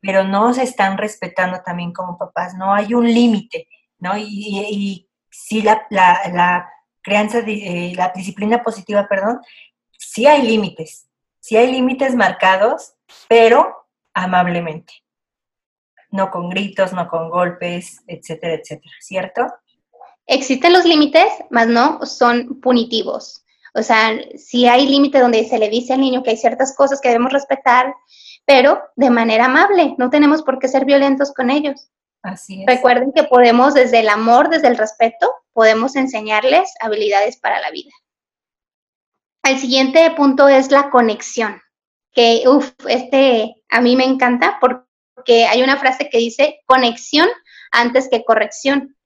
pero no se están respetando también como papás, no hay un límite. ¿no? Y, y, sí la, la, crianza, eh, la disciplina positiva, perdón, sí hay límites, sí hay límites marcados, pero amablemente. No con gritos, no con golpes, etcétera, etcétera, ¿cierto? Existen los límites, mas no son punitivos. O sea, sí hay límite donde se le dice al niño que hay ciertas cosas que debemos respetar, pero de manera amable. No tenemos por qué ser violentos con ellos. Recuerden que podemos, desde el amor, desde el respeto, podemos enseñarles habilidades para la vida. El siguiente punto es la conexión, que, uff, este a mí me encanta porque hay una frase que dice conexión antes que corrección.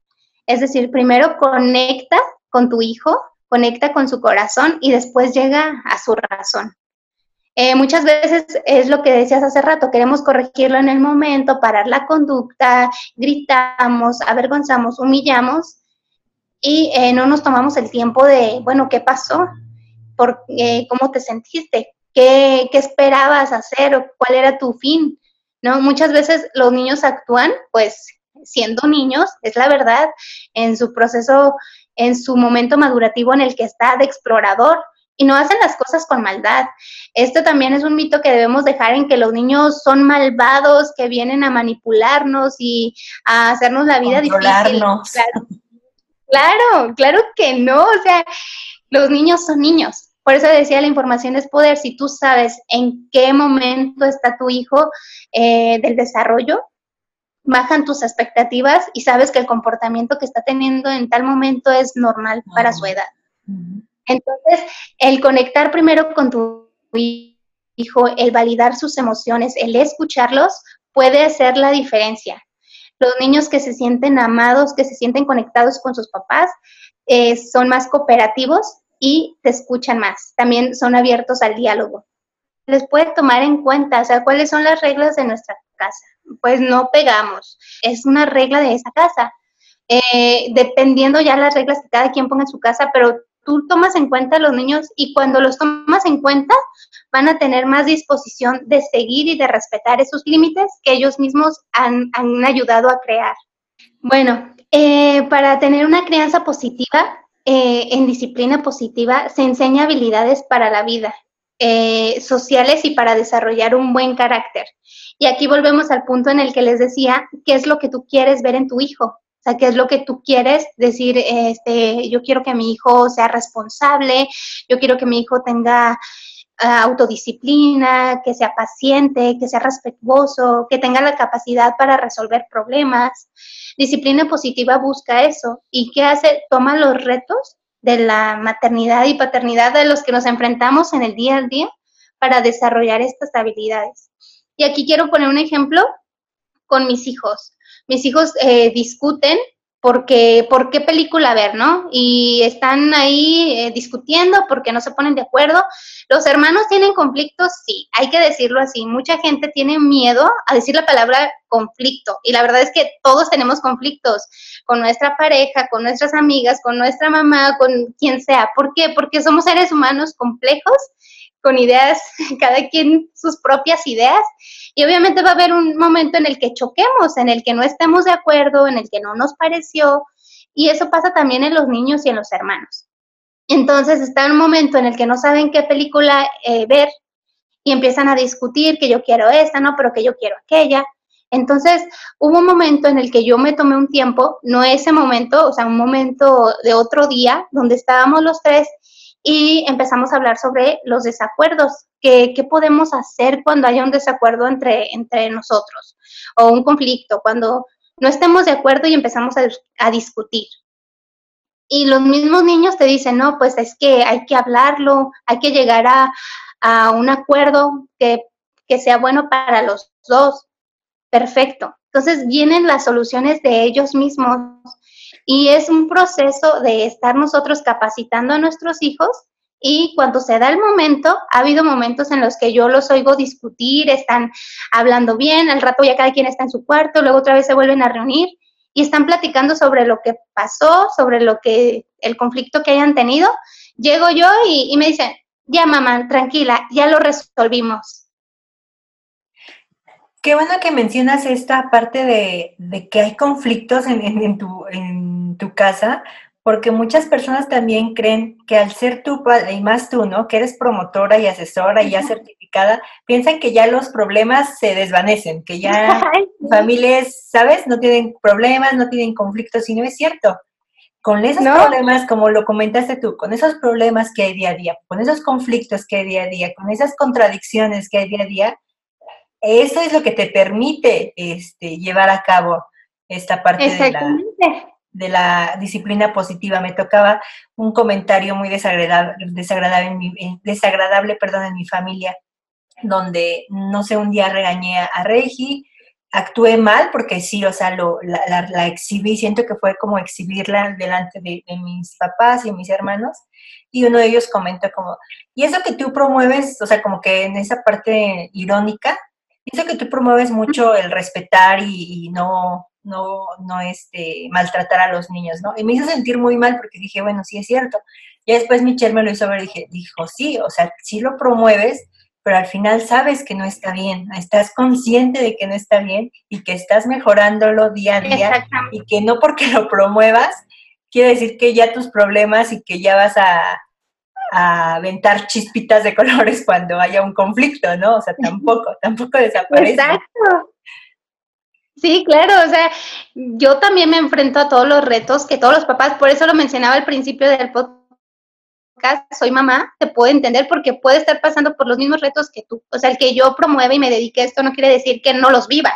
Es decir, primero conecta con tu hijo, conecta con su corazón y después llega a su razón. Eh, muchas veces es lo que decías hace rato, queremos corregirlo en el momento, parar la conducta, gritamos, avergonzamos, humillamos y eh, no nos tomamos el tiempo de, bueno, ¿qué pasó? ¿Por, eh, ¿Cómo te sentiste? ¿Qué, ¿Qué, esperabas hacer o cuál era tu fin? ¿No? Muchas veces los niños actúan, pues, siendo niños, es la verdad, en su proceso, en su momento madurativo en el que está de explorador, y no hacen las cosas con maldad. Esto también es un mito que debemos dejar en que los niños son malvados, que vienen a manipularnos y a hacernos la vida difícil. Claro, claro, claro que no, o sea, los niños son niños. Por eso decía, la información es poder. Si tú sabes en qué momento está tu hijo eh, del desarrollo, bajan tus expectativas y sabes que el comportamiento que está teniendo en tal momento es normal para su edad. Entonces, el conectar primero con tu hijo, el validar sus emociones, el escucharlos, puede hacer la diferencia. Los niños que se sienten amados, que se sienten conectados con sus papás, eh, son más cooperativos y te escuchan más. También son abiertos al diálogo. Les puede tomar en cuenta, o sea, cuáles son las reglas de nuestra casa. Pues no pegamos, es una regla de esa casa. Eh, dependiendo ya las reglas que cada quien ponga en su casa, pero tú tomas en cuenta a los niños y cuando los tomas en cuenta van a tener más disposición de seguir y de respetar esos límites que ellos mismos han, ayudado a crear. Bueno, eh, para tener una crianza positiva, eh, en disciplina positiva, se enseña habilidades para la vida, eh, sociales y para desarrollar un buen carácter. Y aquí volvemos al punto en el que les decía, ¿qué es lo que tú quieres ver en tu hijo? sea, qué es lo que tú quieres decir, este, yo quiero que mi hijo sea responsable, yo quiero que mi hijo tenga autodisciplina, que sea paciente, que sea respetuoso, que tenga la capacidad para resolver problemas. Disciplina positiva busca eso. ¿Y qué hace? Toma los retos de la maternidad y paternidad de los que nos enfrentamos en el día a día para desarrollar estas habilidades. Y aquí quiero poner un ejemplo con mis hijos mis hijos eh, discuten porque, por qué película ver, ¿no? Y están ahí eh, discutiendo porque no se ponen de acuerdo. Los hermanos tienen conflictos, sí, hay que decirlo así. Mucha gente tiene miedo a decir la palabra conflicto y la verdad es que todos tenemos conflictos con nuestra pareja, con nuestras amigas, con nuestra mamá, con quien sea. ¿Por qué? Porque somos seres humanos complejos con ideas, cada quien sus propias ideas. Y obviamente va a haber un momento en el que choquemos, en el que no estemos de acuerdo, en el que no nos pareció. Y eso pasa también en los niños y en los hermanos. Entonces está un momento en el que no saben qué película eh, ver y empiezan a discutir que yo quiero esta, no, pero que yo quiero aquella. Entonces hubo un momento en el que yo me tomé un tiempo, no ese momento, o sea, un momento de otro día, donde estábamos los tres y empezamos a hablar sobre los desacuerdos, qué, podemos hacer cuando haya un desacuerdo entre, entre nosotros o un conflicto, cuando no estemos de acuerdo y empezamos a, discutir. Y los mismos niños te dicen, no, pues es que hay que hablarlo, hay que llegar a, a un acuerdo que, que sea bueno para los dos. Perfecto. Entonces vienen las soluciones de ellos mismos y es un proceso de estar nosotros capacitando a nuestros hijos y cuando se da el momento, ha habido momentos en los que yo los oigo discutir, están hablando bien, al rato ya cada quien está en su cuarto, luego otra vez se vuelven a reunir y están platicando sobre lo que pasó, sobre lo que, el conflicto que hayan tenido. Llego yo y, me dicen, ya mamá, tranquila, ya lo resolvimos. Qué bueno que mencionas esta parte de, que hay conflictos en, tu, tu casa, porque muchas personas también creen que al ser tú, y más tú, ¿no? Que eres promotora y asesora y ya certificada, piensan que ya los problemas se desvanecen, que ya familias, ¿sabes? No tienen problemas, no tienen conflictos, y no es cierto. Con esos problemas, como lo comentaste tú, con esos problemas que hay día a día, con esos conflictos que hay día a día, con esas contradicciones que hay día a día, eso es lo que te permite este, llevar a cabo esta parte de la, de la, disciplina positiva. Me tocaba un comentario muy desagradable, desagradable, en mi, desagradable perdón, en mi familia, donde, no sé, un día regañé a Regi, actué mal porque sí, o sea, lo, la, exhibí, siento que fue como exhibirla delante de, mis papás y mis hermanos, y uno de ellos comentó como, y eso que tú promueves, o sea, como que en esa parte irónica, Pienso que tú promueves mucho el respetar y, no, no, no este, maltratar a los niños, ¿no? Y me hizo sentir muy mal porque dije, bueno, sí es cierto. Y después Michelle me lo hizo ver y dije, dijo, sí, o sea, sí lo promueves, pero al final sabes que no está bien, estás consciente de que no está bien y que estás mejorándolo día a día y que no porque lo promuevas quiere decir que ya tus problemas y que ya vas a, a aventar chispitas de colores cuando haya un conflicto, ¿no? O sea, tampoco, tampoco desaparece. Exacto. Sí, claro, o sea, yo también me enfrento a todos los retos que todos los papás, por eso lo mencionaba al principio del podcast, soy mamá, te puedo entender porque puede estar pasando por los mismos retos que tú. O sea, el que yo promueva y me dedique a esto no quiere decir que no los viva.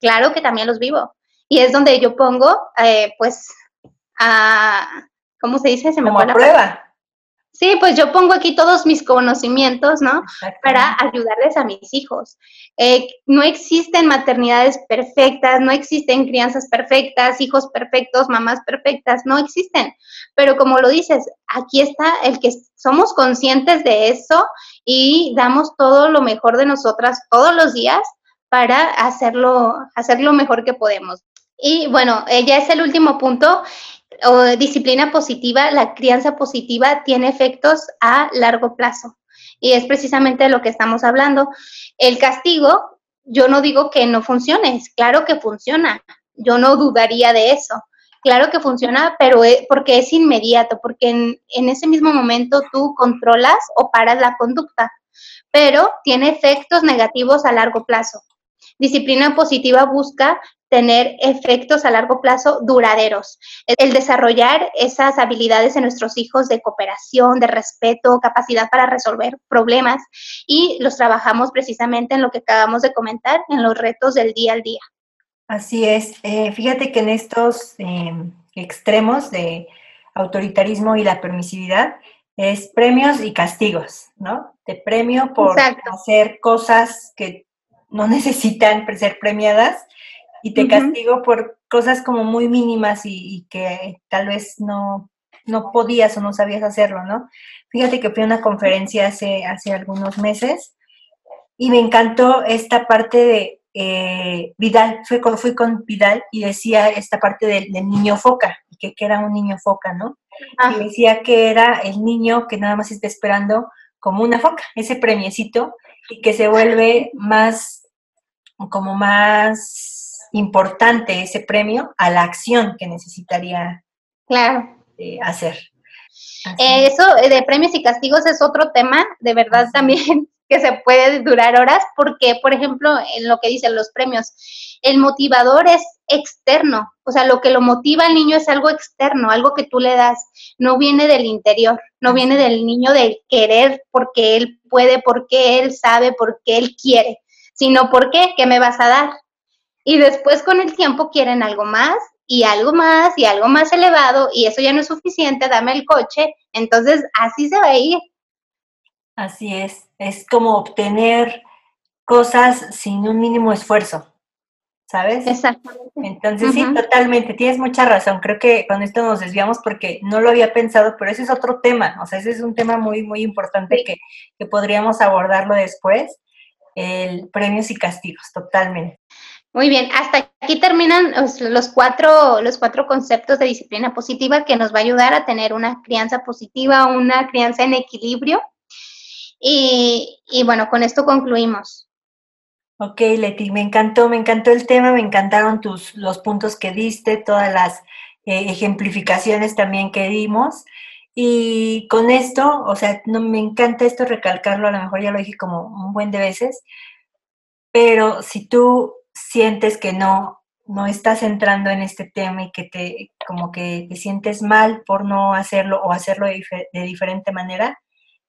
Claro que también los vivo. Y es donde yo pongo, eh, pues, a, ¿cómo se dice? Se me Como a prueba. Sí, pues yo pongo aquí todos mis conocimientos, ¿no? Para ayudarles a mis hijos. Eh, no existen maternidades perfectas, no existen crianzas perfectas, hijos perfectos, mamás perfectas, no existen. Pero como lo dices, aquí está el que somos conscientes de eso y damos todo lo mejor de nosotras todos los días para hacerlo, hacer lo mejor que podemos. Y bueno, eh, ya es el último punto disciplina positiva, la crianza positiva tiene efectos a largo plazo. Y es precisamente de lo que estamos hablando. El castigo, yo no digo que no funcione, es claro que funciona. Yo no dudaría de eso. Claro que funciona, pero es porque es inmediato, porque en ese mismo momento tú controlas o paras la conducta, pero tiene efectos negativos a largo plazo. Disciplina positiva busca tener efectos a largo plazo duraderos. El desarrollar esas habilidades en nuestros hijos de cooperación, de respeto, capacidad para resolver problemas y los trabajamos precisamente en lo que acabamos de comentar, en los retos del día al día. Así es. Eh, fíjate que en estos em, extremos de autoritarismo y la permisividad es premios y castigos, ¿no? Te premio por hacer cosas que no necesitan ser premiadas y te castigo por cosas como muy mínimas y, que tal vez no, no podías o no sabías hacerlo, ¿no? Fíjate que fui a una conferencia hace, hace algunos meses y me encantó esta parte de eh, Vidal, fui con, fui con Vidal y decía esta parte del, niño foca, que, que, era un niño foca, ¿no? Ah. Y decía que era el niño que nada más está esperando como una foca, ese premiecito, y que se vuelve más, como más importante ese premio a la acción que necesitaría claro. Eh, hacer. Eso de premios y castigos es otro tema, de verdad también, que se puede durar horas, porque, por ejemplo, en lo que dicen los premios, el motivador es externo, o sea, lo que lo motiva al niño es algo externo, algo que tú le das, no viene del interior, no viene del niño del querer porque él puede, porque él sabe, porque él quiere, sino porque, ¿qué me vas a dar? Y después con el tiempo quieren algo más y algo más y algo más elevado y eso ya no es suficiente, dame el coche. Entonces así se va a ir. Así es, es como obtener cosas sin un mínimo esfuerzo, ¿sabes? Exactamente. Entonces sí, totalmente, tienes mucha razón. Creo que con esto nos desviamos porque no lo había pensado, pero ese es otro tema, o sea, ese es un tema muy, muy importante que, que podríamos abordarlo después, el premios y castigos, totalmente. Muy bien, hasta aquí terminan los cuatro, los cuatro conceptos de disciplina positiva que nos va a ayudar a tener una crianza positiva, una crianza en equilibrio. Y, bueno, con esto concluimos. Ok, Leti, me encantó, me encantó el tema, me encantaron tus, los puntos que diste, todas las eh, ejemplificaciones también que dimos. Y con esto, o sea, no me encanta esto recalcarlo, a lo mejor ya lo dije como un buen de veces, pero si tú sientes que no, no estás entrando en este tema y que te, como que te sientes mal por no hacerlo o hacerlo de, de diferente manera,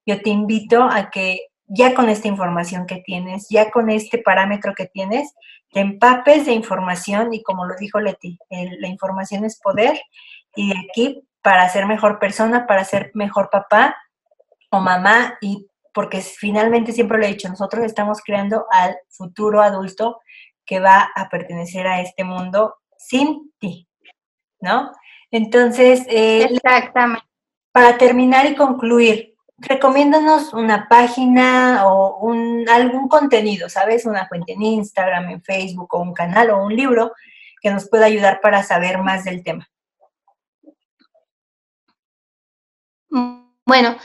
yo te invito a que ya con esta información que tienes, ya con este parámetro que tienes, te empapes de información y como lo dijo Leti, la información es poder y de aquí para ser mejor persona, para ser mejor papá o mamá y porque finalmente siempre lo he dicho, nosotros estamos creando al futuro adulto que va a pertenecer a este mundo sin ti, ¿no? Entonces, eh, Exactamente. para terminar y concluir, recomiéndanos una página o un, algún contenido, ¿sabes? Una cuenta en Instagram, en Facebook o un canal o un libro que nos pueda ayudar para saber más del tema. Bueno,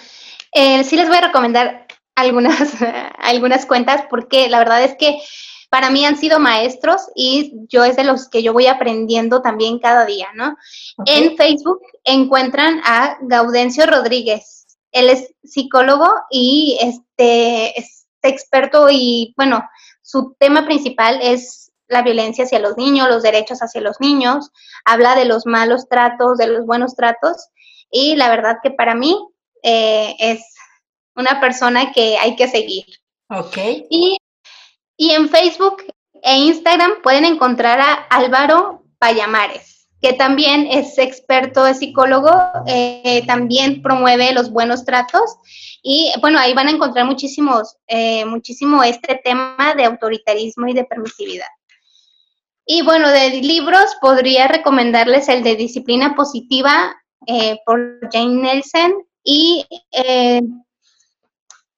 eh, sí les voy a recomendar algunas, algunas cuentas porque la verdad es que para mí han sido maestros y yo es de los que yo voy aprendiendo también cada día, ¿no? En Facebook encuentran a Gaudencio Rodríguez. Él es psicólogo y este es experto y bueno, su tema principal es la violencia hacia los niños, los derechos hacia los niños, habla de los malos tratos, de los buenos tratos y la verdad que para mí eh, es una persona que hay que seguir. Ok. Y, y en Facebook e Instagram pueden encontrar a Álvaro Payamares, que también es experto, es psicólogo, eh, también promueve los buenos tratos y bueno, ahí van a encontrar muchísimos, eh, muchísimo este tema de autoritarismo y de permisividad. Y bueno, de libros podría recomendarles el de Disciplina Positiva eh, por Jane Nelson y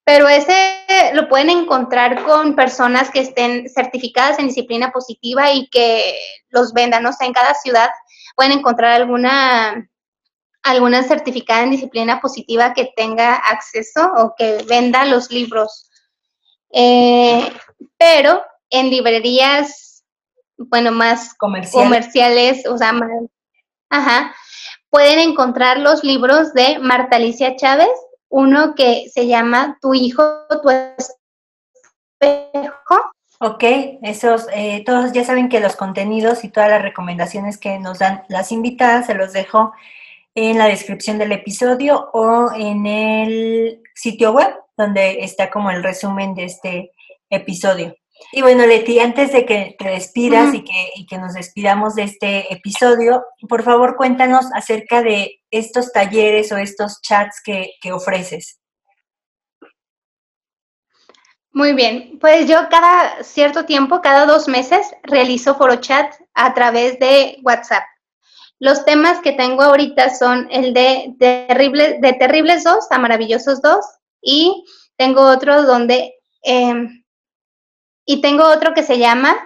pero ese lo pueden encontrar con personas que estén certificadas en disciplina positiva y que los vendan, no sé, en cada ciudad pueden encontrar alguna alguna certificada en disciplina positiva que tenga acceso o que venda los libros. Eh, pero en librerías, bueno, más comerciales, o sea, más, ajá, pueden encontrar los libros de Marta Alicia Chávez uno que se llama Tu hijo, tu espejo. Ok, esos, eh, todos ya saben que los contenidos y todas las recomendaciones que nos dan las invitadas se los dejo en la descripción del episodio o en el sitio web donde está como el resumen de este episodio. Y bueno, Leti, antes de que te despidas y, que, y que nos despidamos de este episodio, por favor cuéntanos acerca de estos talleres o estos chats que, que ofreces. Muy bien, pues yo cada cierto tiempo, cada dos meses, realizo foro chat a través de WhatsApp. Los temas que tengo ahorita son el de, terrible, de Terribles 2 a Maravillosos 2 y tengo otro donde em, y tengo otro que se llama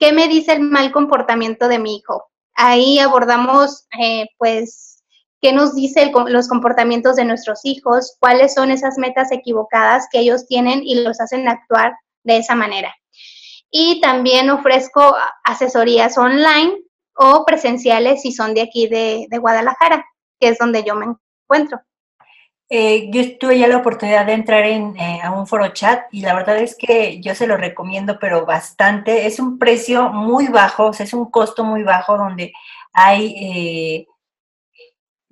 ¿Qué me dice el mal comportamiento de mi hijo? Ahí abordamos, eh, pues, qué nos dice los comportamientos de nuestros hijos, cuáles son esas metas equivocadas que ellos tienen y los hacen actuar de esa manera. Y también ofrezco asesorías online o presenciales si son de aquí de Guadalajara, que es donde yo me encuentro. Eh, yo tuve ya la oportunidad de entrar en, eh, a un foro chat y la verdad es que yo se lo recomiendo, pero bastante. Es un precio muy bajo, o sea, es un costo muy bajo donde hay, eh,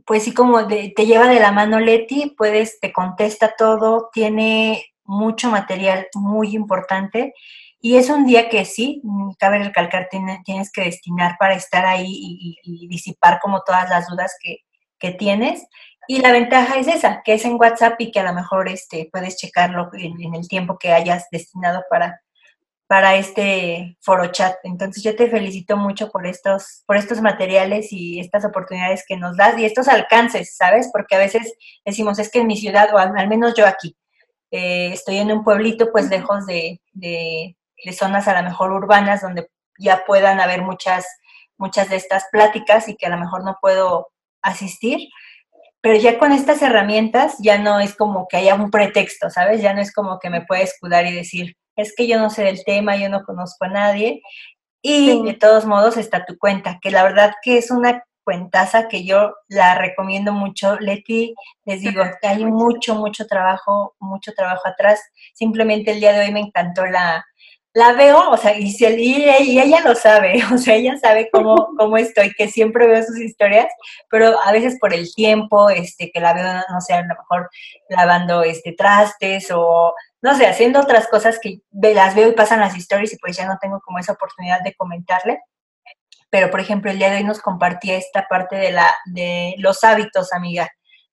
pues sí, como te lleva de la mano Leti, puedes, te contesta todo, tiene mucho material muy importante y es un día que sí, cabe recalcar, tienes que destinar para estar ahí y, disipar como todas las dudas que, que tienes. Y la ventaja es esa, que es en WhatsApp y que a lo mejor este, puedes checarlo en, el tiempo que hayas destinado para, para este foro chat. Entonces yo te felicito mucho por estos, por estos materiales y estas oportunidades que nos das y estos alcances, ¿sabes? Porque a veces decimos, es que en mi ciudad, o al, menos yo aquí, eh, estoy en un pueblito pues lejos de, de, de, zonas a lo mejor urbanas donde ya puedan haber muchas, muchas de estas pláticas y que a lo mejor no puedo asistir pero ya con estas herramientas ya no es como que haya un pretexto, ¿sabes? Ya no es como que me pueda escudar y decir, es que yo no sé del tema, yo no conozco a nadie. Y de todos modos está tu cuenta, que la verdad que es una cuentaza que yo la recomiendo mucho. Leti, les digo, hay mucho, mucho trabajo, mucho trabajo atrás. Simplemente el día de hoy me encantó la, la veo, o sea, y, y, ella lo sabe, o sea, ella sabe cómo, cómo estoy, que siempre veo sus historias, pero a veces por el tiempo, este, que la veo, no sé, a lo mejor lavando este trastes o, no sé, haciendo otras cosas que las veo y pasan las historias y pues ya no tengo como esa oportunidad de comentarle. Pero, por ejemplo, el día de hoy nos compartía esta parte de, la, de los hábitos, amiga,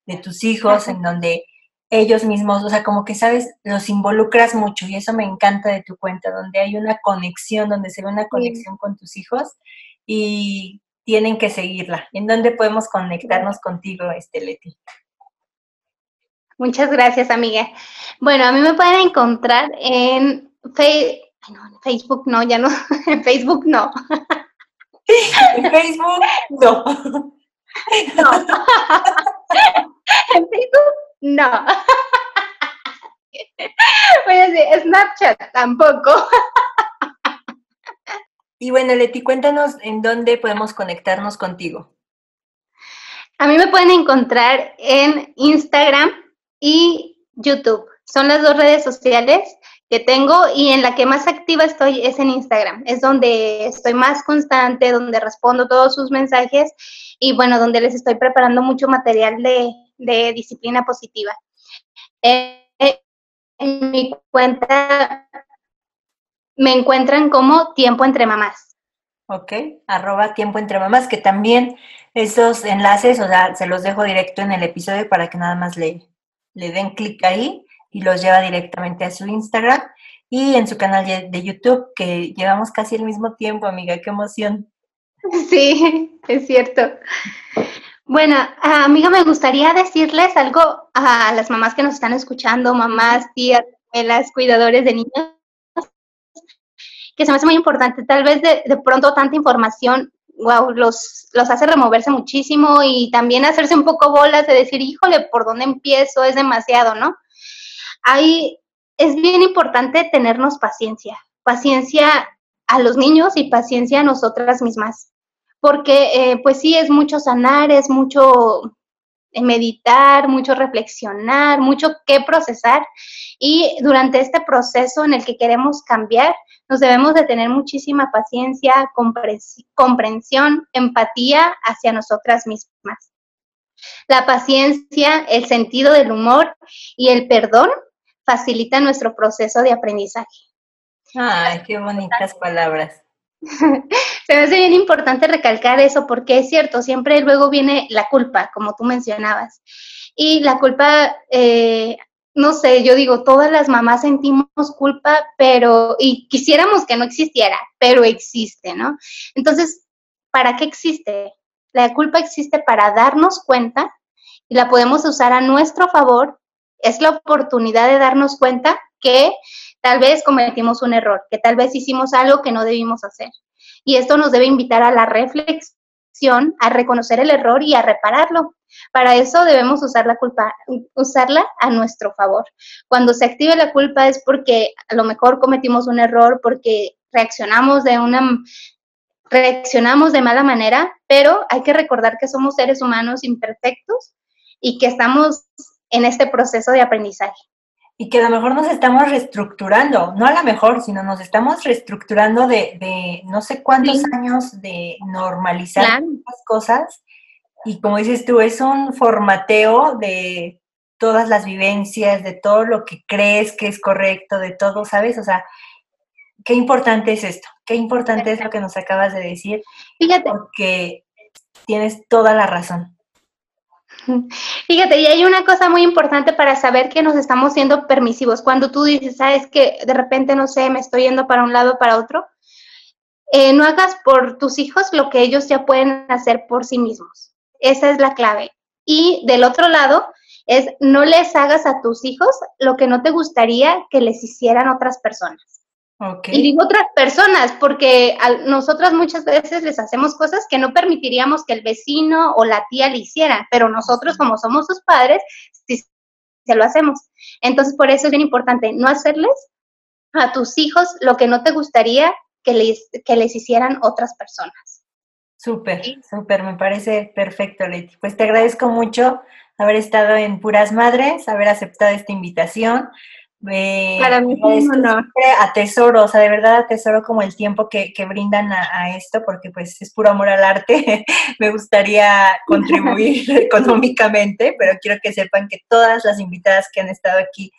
de tus hijos, en donde ellos mismos, o sea, como que sabes, los involucras mucho y eso me encanta de tu cuenta, donde hay una conexión, donde se ve una conexión con tus hijos y tienen que seguirla. ¿En dónde podemos conectarnos contigo, este Leti? Muchas gracias, amiga. Bueno, a mí me pueden encontrar en, Facebook, no, ya no, en Facebook no. En Facebook no. No. en Facebook no. Voy a decir, Snapchat tampoco. Y bueno, Leti, cuéntanos en dónde podemos conectarnos contigo. A mí me pueden encontrar en Instagram y YouTube. Son las dos redes sociales que tengo y en la que más activa estoy es en Instagram. Es donde estoy más constante, donde respondo todos sus mensajes y bueno, donde les estoy preparando mucho material de, disciplina positiva. Eh, en mi cuenta me encuentran como tiempo entre mamás. Ok, arroba tiempo entre mamás, que también esos enlaces, o sea, se los dejo directo en el episodio para que nada más le, le den clic ahí y los lleva directamente a su Instagram y en su canal de YouTube, que llevamos casi el mismo tiempo, amiga, qué emoción. Sí, es cierto. Bueno, amiga, me gustaría decirles algo a las mamás que nos están escuchando, mamás, tías, abuelas, cuidadores de niños, que se me hace muy importante. Tal vez de, de pronto tanta información, wow, los, los hace removerse muchísimo y también hacerse un poco bolas de decir, híjole, ¿por dónde empiezo? Es demasiado, ¿no? Ahí es bien importante tenernos paciencia, paciencia a los niños y paciencia a nosotras mismas, porque eh, pues sí, es mucho sanar, es mucho meditar, mucho reflexionar, mucho que procesar y durante este proceso en el que queremos cambiar, nos debemos de tener muchísima paciencia, comprensión, empatía hacia nosotras mismas. La paciencia, el sentido del humor y el perdón facilitan nuestro proceso de aprendizaje. Ay, qué bonitas palabras. Se me hace bien importante recalcar eso porque es cierto, siempre luego viene la culpa, como tú mencionabas. Y la culpa eh, no sé, yo digo, todas las mamás sentimos culpa, pero, y quisiéramos que no existiera, pero existe, ¿no? Entonces, ¿para qué existe? La culpa existe para darnos cuenta y la podemos usar a nuestro favor. Es la oportunidad de darnos cuenta que tal vez cometimos un error, que tal vez hicimos algo que no debimos hacer. Y esto nos debe invitar a la reflexión, a reconocer el error y a repararlo. Para eso debemos usar la culpa, usarla a nuestro favor. Cuando se active la culpa es porque a lo mejor cometimos un error, porque reaccionamos de una reaccionamos de mala manera, pero hay que recordar que somos seres humanos imperfectos y que estamos en este proceso de aprendizaje. Y que a lo mejor nos estamos reestructurando, no a lo mejor, sino nos estamos reestructurando de, no sé cuántos años de normalizar las cosas y como dices tú, es un formateo de todas las vivencias, de todo lo que crees que es correcto, de todo, ¿sabes? O sea, qué importante es esto, qué importante es lo que nos acabas de decir, Fíjate. porque tienes toda la razón. Fíjate, y hay una cosa muy importante para saber que nos estamos siendo permisivos. Cuando tú dices, sabes que de repente, no sé, me estoy yendo para un lado, para otro, eh, no hagas por tus hijos lo que ellos ya pueden hacer por sí mismos. Esa es la clave. Y del otro lado es no les hagas a tus hijos lo que no te gustaría que les hicieran otras personas. Y digo otras personas porque a nosotras muchas veces les hacemos cosas que no permitiríamos que el vecino o la tía le hicieran, pero nosotros como somos sus padres, sí se lo hacemos. Entonces por eso es bien importante no hacerles a tus hijos lo que no te gustaría que les, que les hicieran otras personas. Súper, súper, me parece perfecto, Leti. Pues te agradezco mucho haber estado en Puras Madres, haber aceptado esta invitación. Para mí es un honor. Atesoro, o sea, de verdad atesoro como el tiempo que, brindan a, esto, porque pues es puro amor al arte. Me gustaría contribuir económicamente, pero quiero que sepan que todas las invitadas que han estado aquí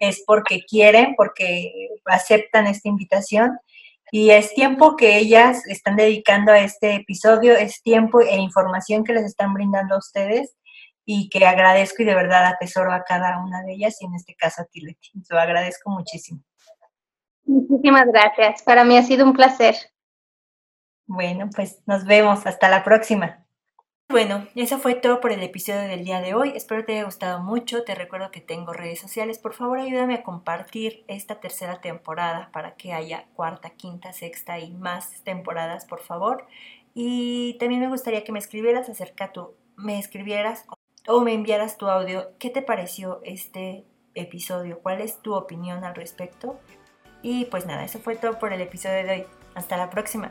es porque quieren, porque aceptan esta invitación y es tiempo que ellas están dedicando a este episodio, es tiempo e información que les están brindando a ustedes y que agradezco y de verdad atesoro a cada una de ellas y en este caso a ti, Leti. Lo agradezco muchísimo. Muchísimas gracias. Para mí ha sido un placer. Bueno, pues nos vemos. Hasta la próxima. Bueno, eso fue todo por el episodio del día de hoy. Espero te haya gustado mucho. Te recuerdo que tengo redes sociales. Por favor, ayúdame a compartir esta tercera temporada para que haya cuarta, quinta, sexta y más temporadas, por favor. Y también me gustaría que me escribieras acerca tu, me escribieras o me enviaras tu audio. ¿Qué te pareció este episodio? ¿Cuál es tu opinión al respecto? Y pues nada, eso fue todo por el episodio de hoy. Hasta la próxima.